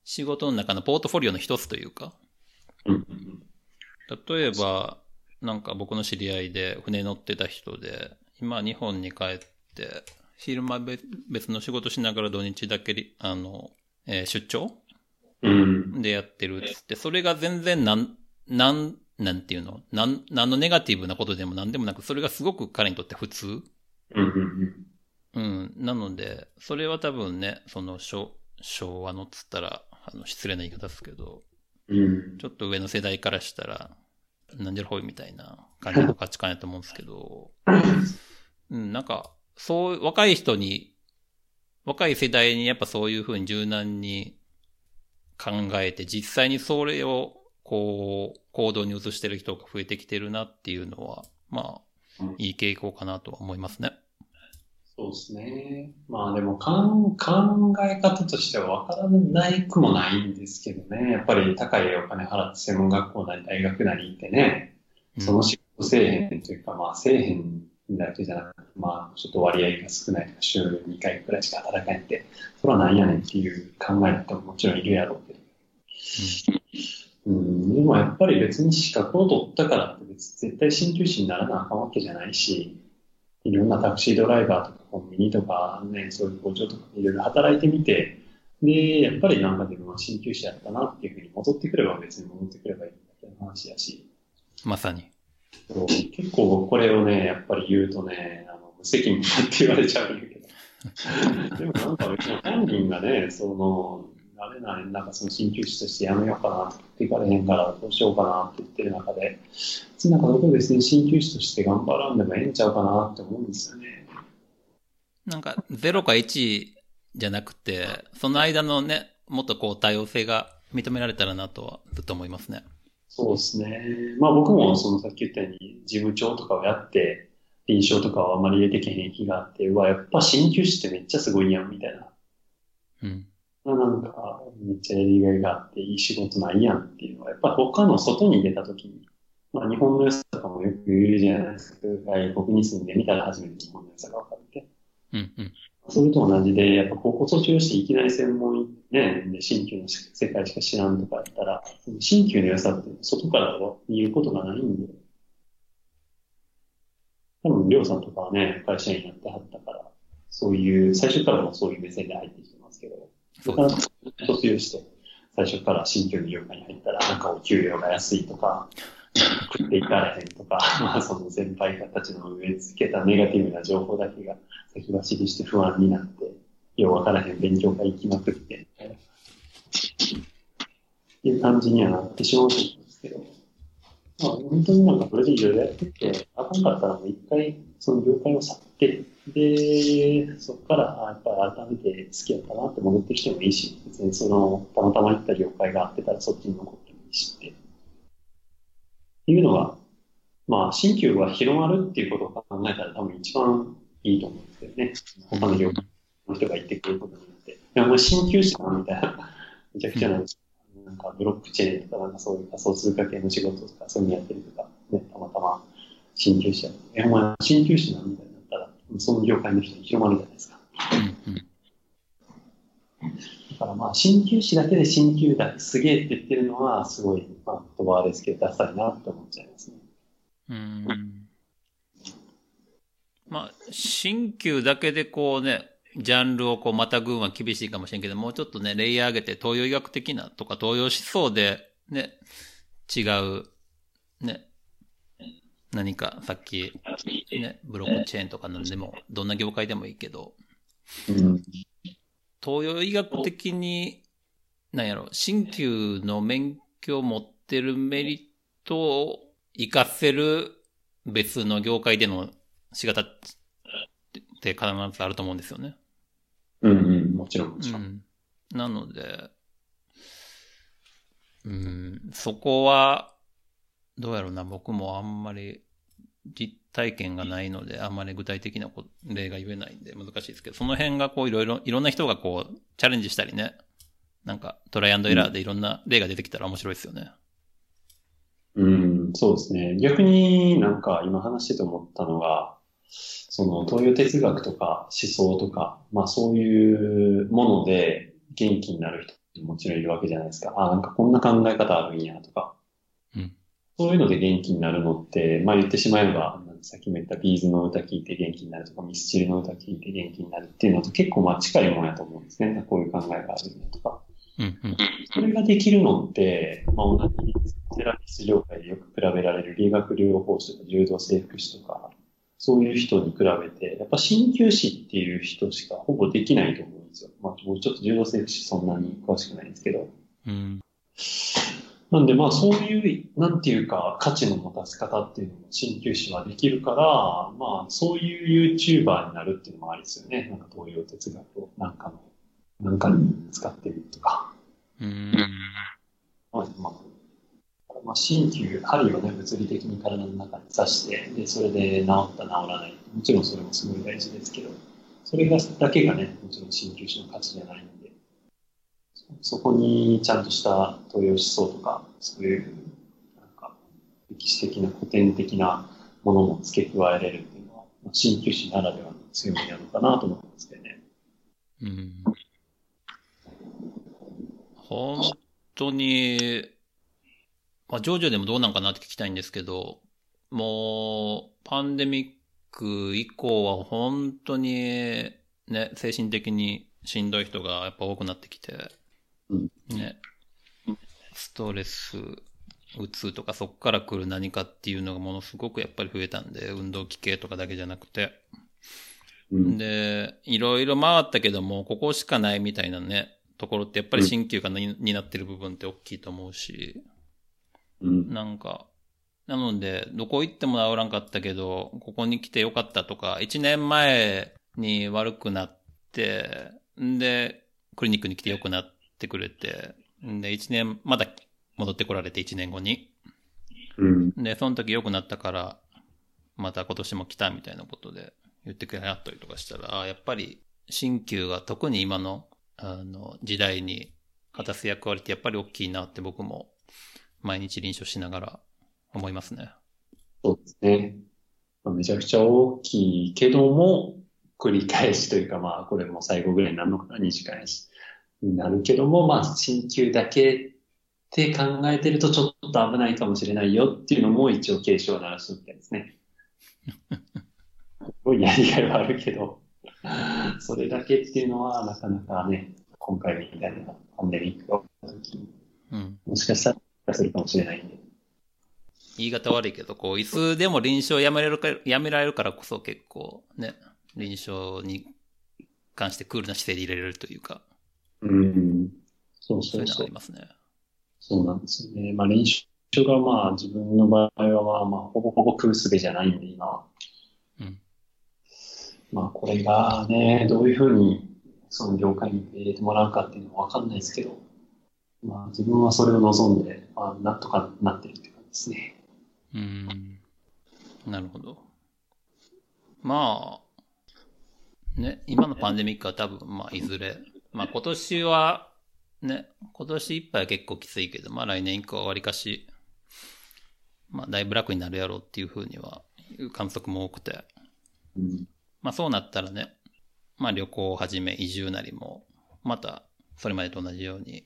A: 仕事の中のポートフォリオの一つというか、例えば、なんか僕の知り合いで船乗ってた人で、今日本に帰って、昼間別の仕事しながら土日だけ、あの、えー、出張でやってるっつって、それが全然なん、なん、なんていうの？なん、なんのネガティブなことでもなんでもなく、それがすごく彼にとって普通うん。なので、それは多分ね、その昭、昭和のっつったら、あの、失礼な言い方ですけど、
B: うん、
A: ちょっと上の世代からしたら、なんじゃらほいみたいな感じの価値観やと思うんですけど、うん、なんか、そう、若い人に、若い世代にやっぱそういうふうに柔軟に考えて、実際にそれを、こう、行動に移してる人が増えてきてるなっていうのは、まあ、いい傾向かなとは思いますね。
B: そうですね。まあでもかん考え方としては分からないくもないんですけどね。やっぱり高いお金払って専門学校なり大学なり行ってね、その仕事せえへんというか、まあせえへんだけじゃなくて、まあちょっと割合が少ないとか、週2回くらいしか働かないって、それはなんやねんっていう考えの人ももちろんいるやろうけど。うん、でもやっぱり別に資格を取ったからって別絶対鍼灸師にならなあかんわけじゃないし、いろんなタクシードライバーとかコンビニとかね、そういう工場とかいろいろ働いてみて、で、やっぱりなんか自分は鍼灸師やったなっていうふうに戻ってくれば別に戻ってくればいいだけの話やし。
A: まさに。
B: そう結構これをね、やっぱり言うとね、あの無責任だって言われちゃうんだけど。でもなんか別に本人がね、その、あれな、なんかその鍼灸師としてやめようかなって言っていかれへんからどうしようかなって言ってる中で、なんか僕別に鍼灸師として頑張らんでもええんちゃうかなって思うんですよね。
A: なんか0か1じゃなくて、その間のね、もっとこう多様性が認められたらなとはずっと思いますね。
B: そうですね。まあ僕もそのさっき言ったように事務長とかをやって、臨床とかはあんまり入れてけへん気があって、うわ、やっぱ鍼灸師ってめっちゃすごいやん、みたいな。
A: うん。
B: なんか、めっちゃやりがいがあって、いい仕事ないやんっていうのは、やっぱ他の外に出たときに、まあ日本の良さとかもよく言うじゃないですか。外国に住んでみたら初めて日本の良さが分かって。
A: うんうん。
B: それと同じで、やっぱ高校卒業していきなり専門ね、で、新旧の世界しか知らんとかやったら、新旧の良さって外から言うことがないんで、多分、りょうさんとかはね、会社員やってはったから、そういう、最初からもそういう目線で入ってきてますけど、そこから卒業して、最初から新旧の業界に入ったら、なんかお給料が安いとか、食っていかれへんとか、ま <laughs> あその先輩たちの植え付けたネガティブな情報だけが先走りして不安になって、ようわからへん勉強会行きまくって、っていう感じにはなってしまうと思うんですけど、まあ、本当になんかそれでいろいろやってて、あかんかったらもう一回その業界を去って、で、そこから、やっぱり改めて好きやったなって戻ってきてもいいし、別にその、たまたま行った業界があってたらそっちに残ってもいいしって。っていうのが、まあ、新旧が広まるっていうことを考えたら多分一番いいと思うんですけどね。他の業界の人が行ってくれることによって。いや、もう新旧者みたいな。めちゃくちゃなんですなんかブロックチェーンとかなんかそういう仮想通貨系の仕事とかそういうのやってるとか、ね、たまたま新旧者。え、お前新旧者なみたいになったら、その業界の人に広まるじゃないですか。
A: うんうん。
B: だからまあ、新旧士だけで新旧だ、すげえって言ってるのは、すごい、まあ、言葉はですけど、ダサいなって思っちゃいますね。
A: うん。まあ、新旧だけでこうね、ジャンルをこうまたぐんは厳しいかもしれんけど、もうちょっとね、レイヤー上げて東洋医学的なとか東洋思想でね、違う、ね、何かさっき、ね、ブロックチェーンとかのでも、どんな業界でもいいけど、
B: うん。
A: 東洋医学的に、なんやろ、新旧の免許を持ってるメリットを活かせる別の業界での仕方って必ずあると思うんですよね。
B: うんうん、もちろん、もちろん。
A: うん。なので、うん、そこは、どうやろうな、僕もあんまり実体験がないので、あんまり具体的なこ例が言えないんで難しいですけど、その辺がこういろいろ、いろんな人がこう、チャレンジしたりね、なんかトライアンドエラーでいろんな例が出てきたら面白いですよね。
B: うん、そうですね。逆になんか今話してて思ったのが、その東洋哲学とか思想とか、まあそういうもので元気になる人ももちろんいるわけじゃないですか。あ、なんかこんな考え方あるんやとか。
A: うん
B: そういうので元気になるのって、まあ言ってしまえば、さっきも言ったビーズの歌聞いて元気になるとか、ミスチルの歌聞いて元気になるっていうのと結構まあ近いものやと思うんですね。こういう考えがあるとか。
A: うん、うん。
B: それができるのって、まあ、同じセラピスト業界でよく比べられる理学療法士とか柔道整復師とか、そういう人に比べて、やっぱ鍼灸師っていう人しかほぼできないと思うんですよ。まあ、僕ちょっと柔道整復師そんなに詳しくないんですけど。
A: うん。
B: なんでまあそういう、なんていうか、価値の持たせ方っていうのも鍼灸師はできるから、まあそういう YouTuber になるっていうのもありですよね。なんか東洋哲学をなんかの、なんかに使ってるとか。
A: うん。
B: まあ、まあ、まあ、鍼灸、針をね、物理的に体の中に刺して、で、それで治った、治らない。もちろんそれもすごい大事ですけど、それが、だけがね、もちろん鍼灸師の価値じゃないんで、そこにちゃんとした東洋思想とか、そういう、なんか、歴史的な古典的なものも付け加えれるっていうのは、鍼灸師ならではの強みなのかなと思うんですけどね。
A: うん。本当に、まあ、ジョジョでもどうなんかなって聞きたいんですけど、もう、パンデミック以降は本当に、ね、精神的にしんどい人がやっぱ多くなってきて、ね、ストレス、うつとかそっから来る何かっていうのがものすごくやっぱり増えたんで、運動器系とかだけじゃなくて、
B: うん。
A: で、いろいろ回ったけども、ここしかないみたいなね、ところってやっぱり新旧がに担ってる部分って大きいと思うし、
B: うん。
A: なんか、なので、どこ行っても治らんかったけど、ここに来てよかったとか、1年前に悪くなって、んで、クリニックに来て良くなってくれて、んで、1年、まだ戻ってこられて1年後に。
B: うん。
A: で、その時良くなったから、また今年も来たみたいなことで言ってくれはったりとかしたら、ああ、やっぱり新旧が特に今の、あの、時代に果たす役割ってやっぱり大きいなって僕も毎日臨床しながら思いますね。
B: そうですね。まあめちゃくちゃ大きいけども、繰り返しというか、まあ、これも最後ぐらいになるのかな、短いし、になるけども、まあ、鍼灸だけって考えてるとちょっと危ないかもしれないよっていうのも一応警鐘を鳴らしておきたいですね。<laughs> すごいやりがいはあるけど、それだけっていうのはなかなかね、今回みたいなパンデミックが起きた時に、
A: うん。
B: もしかしたらするかもしれないんで。
A: 言い方悪いけど、こう、いつでも臨床やめられるか、やめられるからこそ結構ね、臨床に関してクールな姿勢で入れれるというか。
B: うん。そう
A: そいう
B: そううそう。
A: ありますね。
B: そうなんですよね。まあ練習がまあ自分の場合はまあまあほぼほぼ食うすべじゃないんで今は。
A: うん。
B: まあこれがね、どういうふうにその業界に入れてもらうかっていうのはわかんないですけど、まあ自分はそれを望んで、まあなんとかなってるって感じですね。
A: うーん。なるほど。まあ、ね、今のパンデミックは多分、まあ、いずれ、まあ今年は、ね、今年いっぱいは結構きついけど、まあ来年以降はわりかし、まあだいぶ楽になるやろうっていうふうには、いう観測も多くて、
B: うん。
A: まあそうなったらね、まあ旅行をはじめ移住なりも、またそれまでと同じように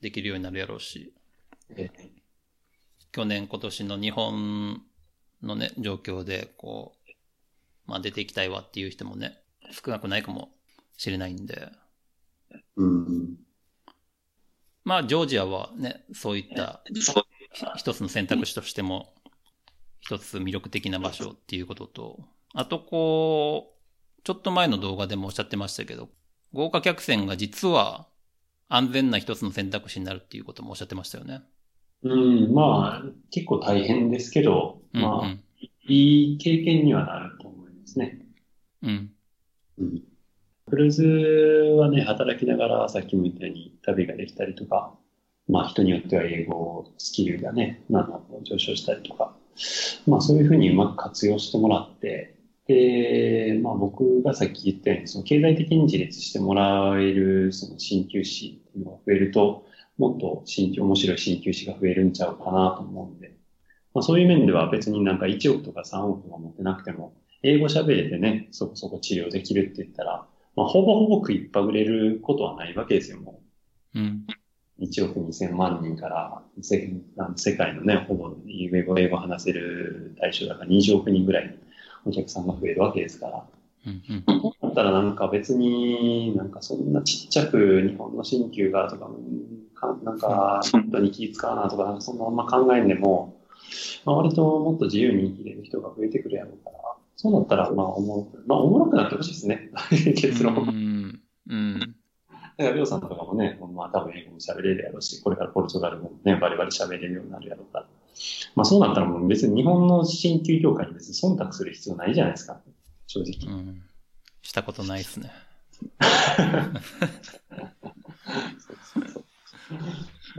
A: できるようになるやろうし、
B: え。
A: 去年今年の日本のね、状況で、こう、まあ出ていきたいわっていう人もね、少なくないかもしれないんで、
B: うん。
A: まあジョージアはね、そういったひ一つの選択肢としても、一つ魅力的な場所っていうことと、あとこう、ちょっと前の動画でもおっしゃってましたけど、豪華客船が実は安全な一つの選択肢になるっていうこともおっしゃってましたよね。
B: うん、まあ結構大変ですけど、
A: うん、
B: まあ
A: うん。
B: いい経験にはなると思いますね。
A: うん。
B: うん。クルーズはね、働きながらさっきも言ったように旅ができたりとか、まあ人によっては英語スキルがね、なんだろう上昇したりとか、まあそういうふうにうまく活用してもらって、で、まあ僕がさっき言ったように、その経済的に自立してもらえるその鍼灸師っていうのが増えると、もっと鍼灸、面白い鍼灸師が増えるんちゃうかなと思うんで、まあそういう面では別になんか1億とか3億とか持ってなくても、英語喋れてね、そこそこ治療できるって言ったら、まあ、ほぼほぼ食いっぱぐれることはないわけですよ、も
A: うん。
B: う。1億2000万人から世あの世界のね、ほぼ英語、英語話せる対象だから20億人ぐらいお客さんが増えるわけですから。
A: うん。うん。
B: だったらなんか別になんかそんなちっちゃく日本の鍼灸がとか、なんか本当に気使うなとか、そんなあんま考えんでも、まあ、割ともっと自由に生きれる人が増えてくるやろうから、そうなったらまあおもろく、まあおもろくなってほしいですね。<laughs> 結論。
A: うん。うん。
B: だから、りょうさんとかもね、まあ多分英語も喋れるやろうし、これからポルトガルもね、バリバリ喋れるようになるやろうから。まあそうなったらもう別に日本の鍼灸業界に別に忖度する必要ないじゃないですか。正直。
A: うん。したことないですね。
B: そうそうそう。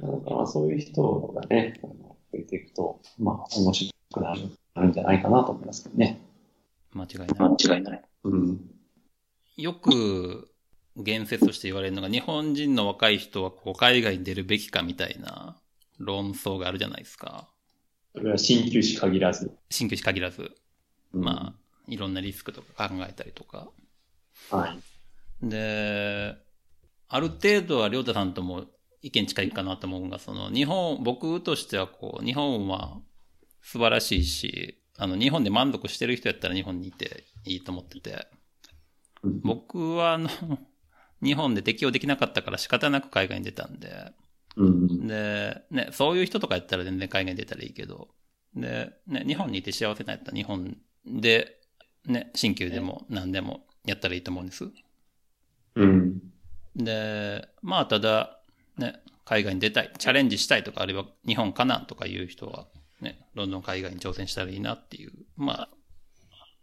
B: だからまあそういう人がね、増えていくと、まあ面白くなるなるんじゃないかなと思いますけどね。
A: 間違いない。
B: 違いない。うん。
A: よく、言説として言われるのが、日本人の若い人はこう海外に出るべきかみたいな論争があるじゃないですか。
B: それは鍼灸師限らず。
A: 新旧師限らず、
B: うん
A: まあ、いろんなリスクとか考えたりとか。
B: はい。
A: で、ある程度はりょうたさんとも意見近いかなと思うのが、その日本、僕としてはこう、日本は素晴らしいし、あの、日本で満足してる人やったら日本にいていいと思ってて、
B: うん
A: 僕はあの、<laughs> 日本で適用できなかったから仕方なく海外に出たんで、
B: うん。
A: で、ね、そういう人とかやったら全然海外に出たらいいけど、で、ね、日本にいて幸せなんやったら日本で、ね、新旧でも何でもやったらいいと思うんです。
B: うん。
A: で、まあ、ただ、ね、海外に出たい、チャレンジしたいとか、あるいは日本かなとかいう人は、ね、どんどん海外に挑戦したらいいなっていう、まあ、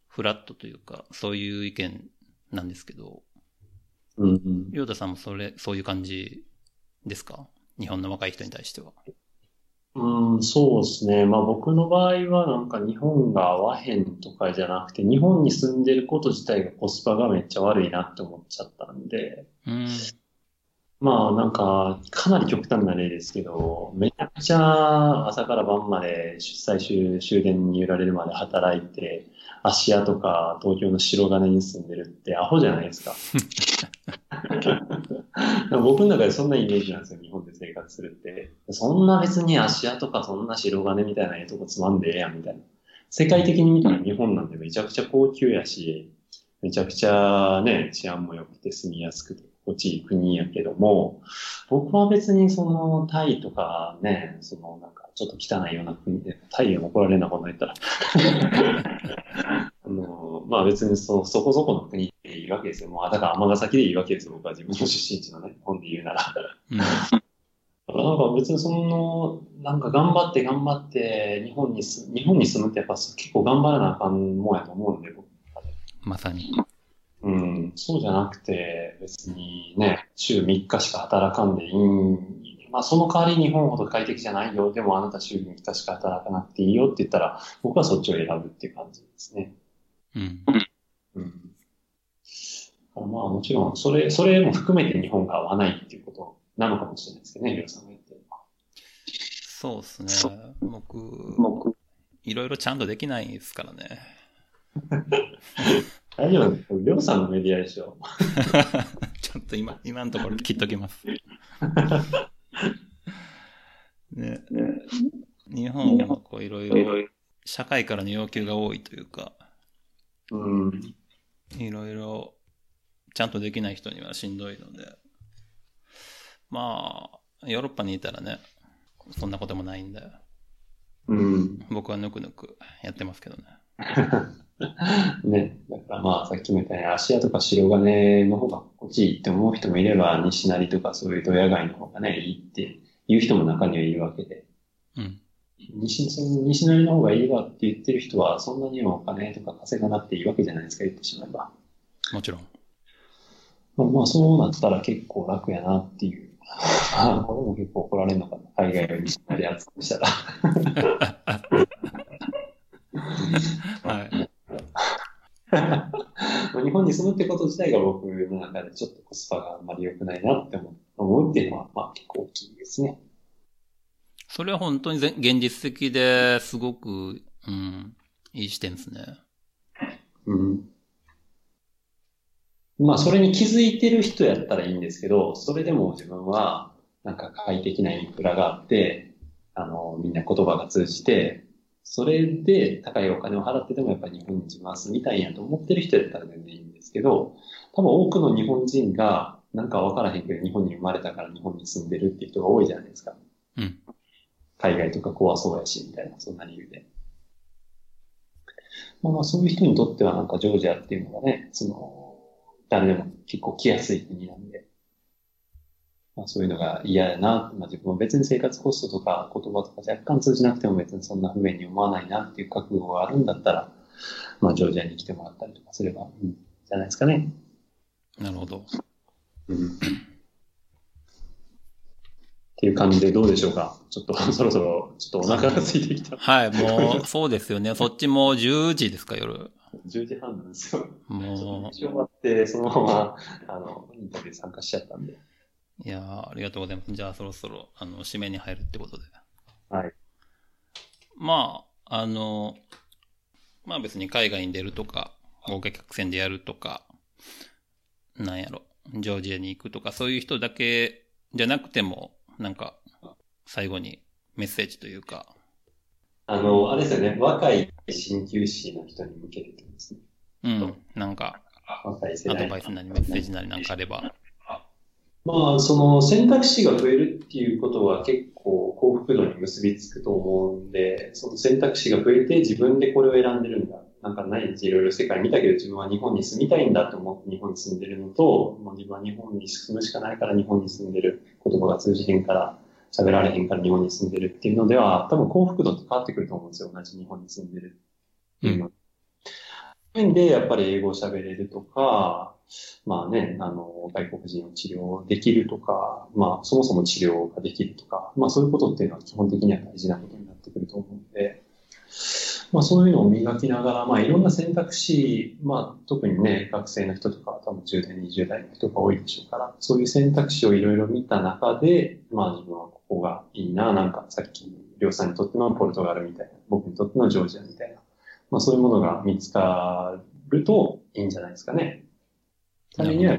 A: フラットというか、そういう意見なんですけど、
B: うん。うん。
A: りょうたさんもそれ、そういう感じですか？日本の若い人に対しては。
B: うん、そうですね。まあ僕の場合はなんか日本が合わへんとかじゃなくて、日本に住んでること自体がコスパがめっちゃ悪いなって思っちゃったんで、
A: うん。
B: まあなんかかなり極端な例ですけど、めちゃくちゃ朝から晩まで最終終電に揺られるまで働いて、芦屋とか東京の白金に住んでるってアホじゃないですか。<laughs> 僕の中でそんなイメージなんですよ、日本で生活するって。そんな別に芦屋とかそんな白金みたいなええとこつまんでええやんみたいな。世界的に見たら日本なんてめちゃくちゃ高級やし、めちゃくちゃね、治安も良くて住みやすくて心地いい国やけども、僕は別にそのタイとかね、そのなんかちょっと汚いような国で、タイに怒られるな、こんな言ったら。<laughs> あの、まあ別にそそこそこの国でいいわけですよ。もう、だから尼崎でいいわけですよ。僕は自分の出身地のね、本でで言うなら。
A: うん。
B: なんか別にその、なんか頑張って頑張って日本にす、日本に住むってやっぱ結構頑張らなあかんもんやと思うんで、僕。
A: まさに。
B: うん、そうじゃなくて、別にね、週3日しか働かんでいいん、まあその代わり日本ほど快適じゃないよ、でもあなた週3日しか働かなくていいよって言ったら、僕はそっちを選ぶっていう感じですね。
A: うん。
B: うん。まあもちろん、それ、それも含めて日本が合わないっていうことなのかもしれないですけどね、りょうさんが言ってるのは。
A: そうですね。僕、
B: 僕、
A: いろいろちゃんとできないですからね。<laughs>
B: 大丈夫？りょうさんのメディアでしょ。<laughs>
A: ちょっと今、今のところ切っときます。<laughs> ね。日本はこういろいろ社会からの要求が多いというか、
B: うん。
A: いろいろちゃんとできない人にはしんどいので、まあ、ヨーロッパにいたらね、そんなこともないんで、
B: うん。
A: 僕はぬくぬくやってますけどね。<laughs> <laughs>
B: ね。だからまあさっきも言ったように芦屋とか白金の方が心地いいって思う人もいれば、西成とかそういうドヤ街の方がね、いいっていう人も中にはいるわけで。
A: うん。
B: 西、その西成の方がいいわって言ってる人は、そんなにお金とか稼がなくていいわけじゃないですか、言ってしまえば。
A: もちろん。
B: まあ、まあそうなったら結構楽やなっていう。<laughs> あこれも結構怒られるのかな。海外を西成で熱くしたら。<laughs>
A: はい。<laughs>
B: 日本に住むってこと自体が僕の中でちょっとコスパがあんまり良くないなって思うっていうのは、まあ結構大きいですね。
A: それは本当にぜ現実的ですごく、うん、いい視点ですね。
B: うん。まあそれに気づいてる人やったらいいんですけど、それでも自分はなんか快適なインフラがあって、あの、みんな言葉が通じて、それで高いお金を払ってでもやっぱり日本に来ますみたいやと思ってる人やったら全然いいんですけど、多分多くの日本人がなんかわからへんけど日本に生まれたから日本に住んでるっていう人が多いじゃないですか。
A: うん。
B: 海外とか怖そうやし、みたいな、そんな理由で。まあまあそういう人にとってはなんかジョージアっていうのがね、その、誰でも結構来やすい国なんで、まあそういうのが嫌やな、まあ自分は別に生活コストとか言葉とか若干通じなくても別にそんな不便に思わないなっていう覚悟があるんだったら、まあジョージアに来てもらったりとかすればいいんじゃないですかね。
A: なるほど。
B: うんっていう感じでどうでしょうか？ちょっと <laughs> そろそろちょっとお腹が空いてきた。
A: はい、もう、そうですよね。そっちも10時ですか、夜。
B: 10時半なんですよ。
A: も
B: 一応終わって、そのまま、あの、インタビュー参加しちゃったんで。
A: う、いやーありがとうございます。じゃあそろそろ、あの、締めに入るってことで。
B: はい。
A: まあ、あの、まあ別に海外に出るとか、合計客船でやるとか、なんやろ、ジョージアに行くとか、そういう人だけじゃなくても、なんか、最後にメッセージというか、
B: あの、あれですよね、若い鍼灸師の人に向けてですね。
A: うん、なんか、アドバイスなりメッセージなりなんかあれば。
B: まあ、その選択肢が増えるっていうことは結構幸福度に結びつくと思うんで、その選択肢が増えて自分でこれを選んでるんだ。なんかないいろいろ世界見たけど自分は日本に住みたいんだと思って日本に住んでるのと、もう自分は日本に住むしかないから日本に住んでる。言葉が通じへんから、喋られへんから日本に住んでるっていうのでは、多分幸福度って変わってくると思うんですよ。同じ日本に住んでるうの。面で、やっぱり英語を喋れるとか、まあね、あの、外国人を治療できるとか、まあ、そもそも治療ができるとか、まあそういうことっていうのは基本的には大事なことになってくると思うんで、まあそういうのを磨きながら、まあいろんな選択肢、まあ特にね、学生の人とか多分10代、20代の人が多いでしょうから、そういう選択肢をいろいろ見た中で、まあ自分はここがいいな、なんかさっき、りょうさんにとってのポルトガルみたいな、僕にとってのジョージアみたいな、まあそういうものが見つかるといいんじゃないですかね。ためには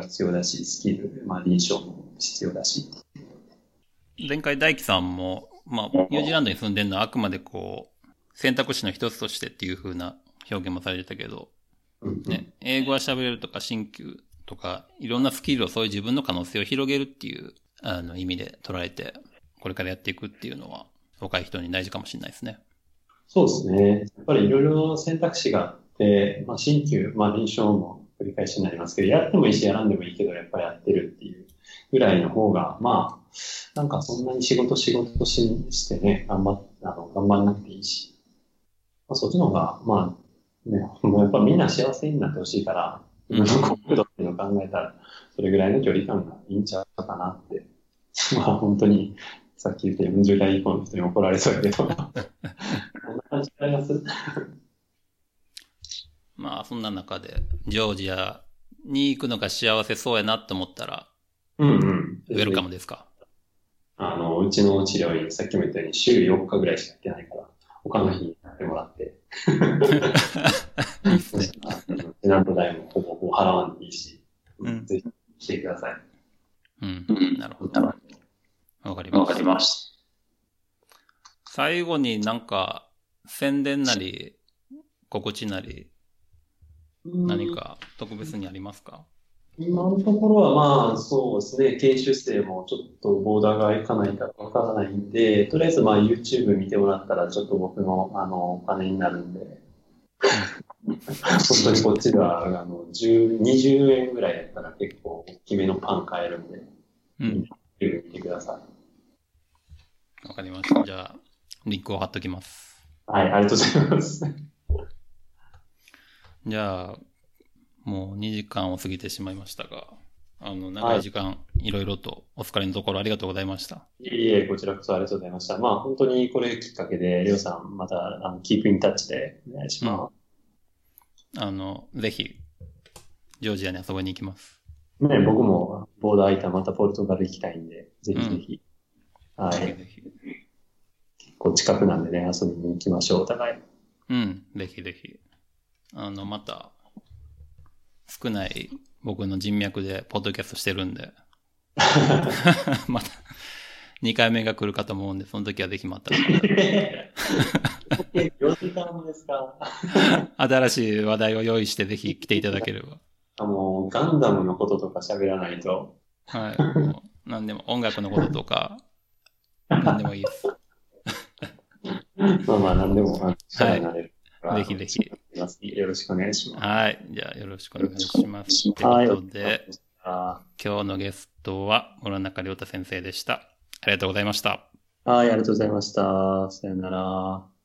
B: 必要だし、スキル、まあ臨床も必要だし。
A: 前回大輝さんも、まあ、ニュージーランドに住んでるのはあくまでこう、選択肢の一つとしてっていう風な表現もされてたけど、
B: うん
A: ね、英語は喋れるとか、新旧とか、いろんなスキルをそういう自分の可能性を広げるっていう、あの、意味で捉えて、これからやっていくっていうのは、若い人に大事かもしれないですね。
B: そうですね。やっぱりいろいろ選択肢があって、まあ、新旧、まあ、臨床も繰り返しになりますけど、やってもいいし、やらんでもいいけど、やっぱりやってるっていうぐらいの方が、まあ、なんかそんなに仕事仕事ししてね、頑張っ、あの、頑張らなくていいし、まあ、そっちの方が、まあ、ね、もうやっぱみんな幸せになってほしいから、自分の国土っていうのを考えたら、それぐらいの距離感がいいんちゃうかなって。まあ本当に、さっき言った40代以降の人に怒られそうやけど、こんな感じになります？<laughs>
A: まあ、そんな中で、ジョージアに行くのが幸せそうやなって思ったら、
B: うんうん。
A: ウェルカムですか？
B: あの、うちの治療院、さっきも言ったように週4日ぐらいしか行ってないから、他の日にやってもらって、<laughs>
A: いいっすね。
B: テナント代もほぼほぼ払わんでいいし、
A: うん
B: ぜひ来てください。
A: うん。なるほど。わかりました。
B: まし
A: 最後になんか、宣伝なり、告知なり、
B: た。
A: 何か特別にありますか？
B: 今のところはまあそうですね、研修生もちょっとボーダーがいかないかわからないんで、とりあえずまあ YouTube 見てもらったらちょっと僕のあのパネになるんで、<laughs> 本当にこっちではあの10 20円ぐらいやったら結構大きめのパン買えるんで、
A: うん。
B: YouTube 見てくださ
A: わかりました。じゃあ、リンクを貼っときます。
B: い。はい、ありがとうございます。
A: じゃあ、もう2時間を過ぎてしまいましたが、あの、長い時間、いろいろとお疲れのところありがとうございました。
B: いえいえ、こちらこそありがとうございました。まあ本当にこれきっかけで、りょうさんまたあのキープインタッチでお願いします。
A: あの、ぜひ、ジョージアに遊びに行きます。
B: ね、僕もボーダー空いたらまたポルトガル行きたいんで、ぜひぜひ。はい。
A: ぜひぜひ。
B: 結構近くなんでね、遊びに行きましょう、お互い。
A: うん、ぜひぜひ。あの、また、少ない僕の人脈でポッドキャストしてるんで、<laughs> <laughs> また、2回目が来るかと思うんで、その時はぜひまた、<laughs>
B: 4時間もですか
A: 新しい話題を用意してぜひ来ていただければ。
B: あもう、ガンダムのこととか喋らないと。
A: はい。何でも、音楽のこととか、何でもいいです。<laughs>
B: まあまあ、なんでも、あの力になれるから。
A: ぜひぜひ。
B: よろしくお願いします。
A: はい。じゃあ、よろしくお願いします。と
B: はい
A: いうことで、
B: あ
A: 今日のゲストは、村中亮太先生でした。ありがとうございました。
B: はい、ありがとうございました。さよなら。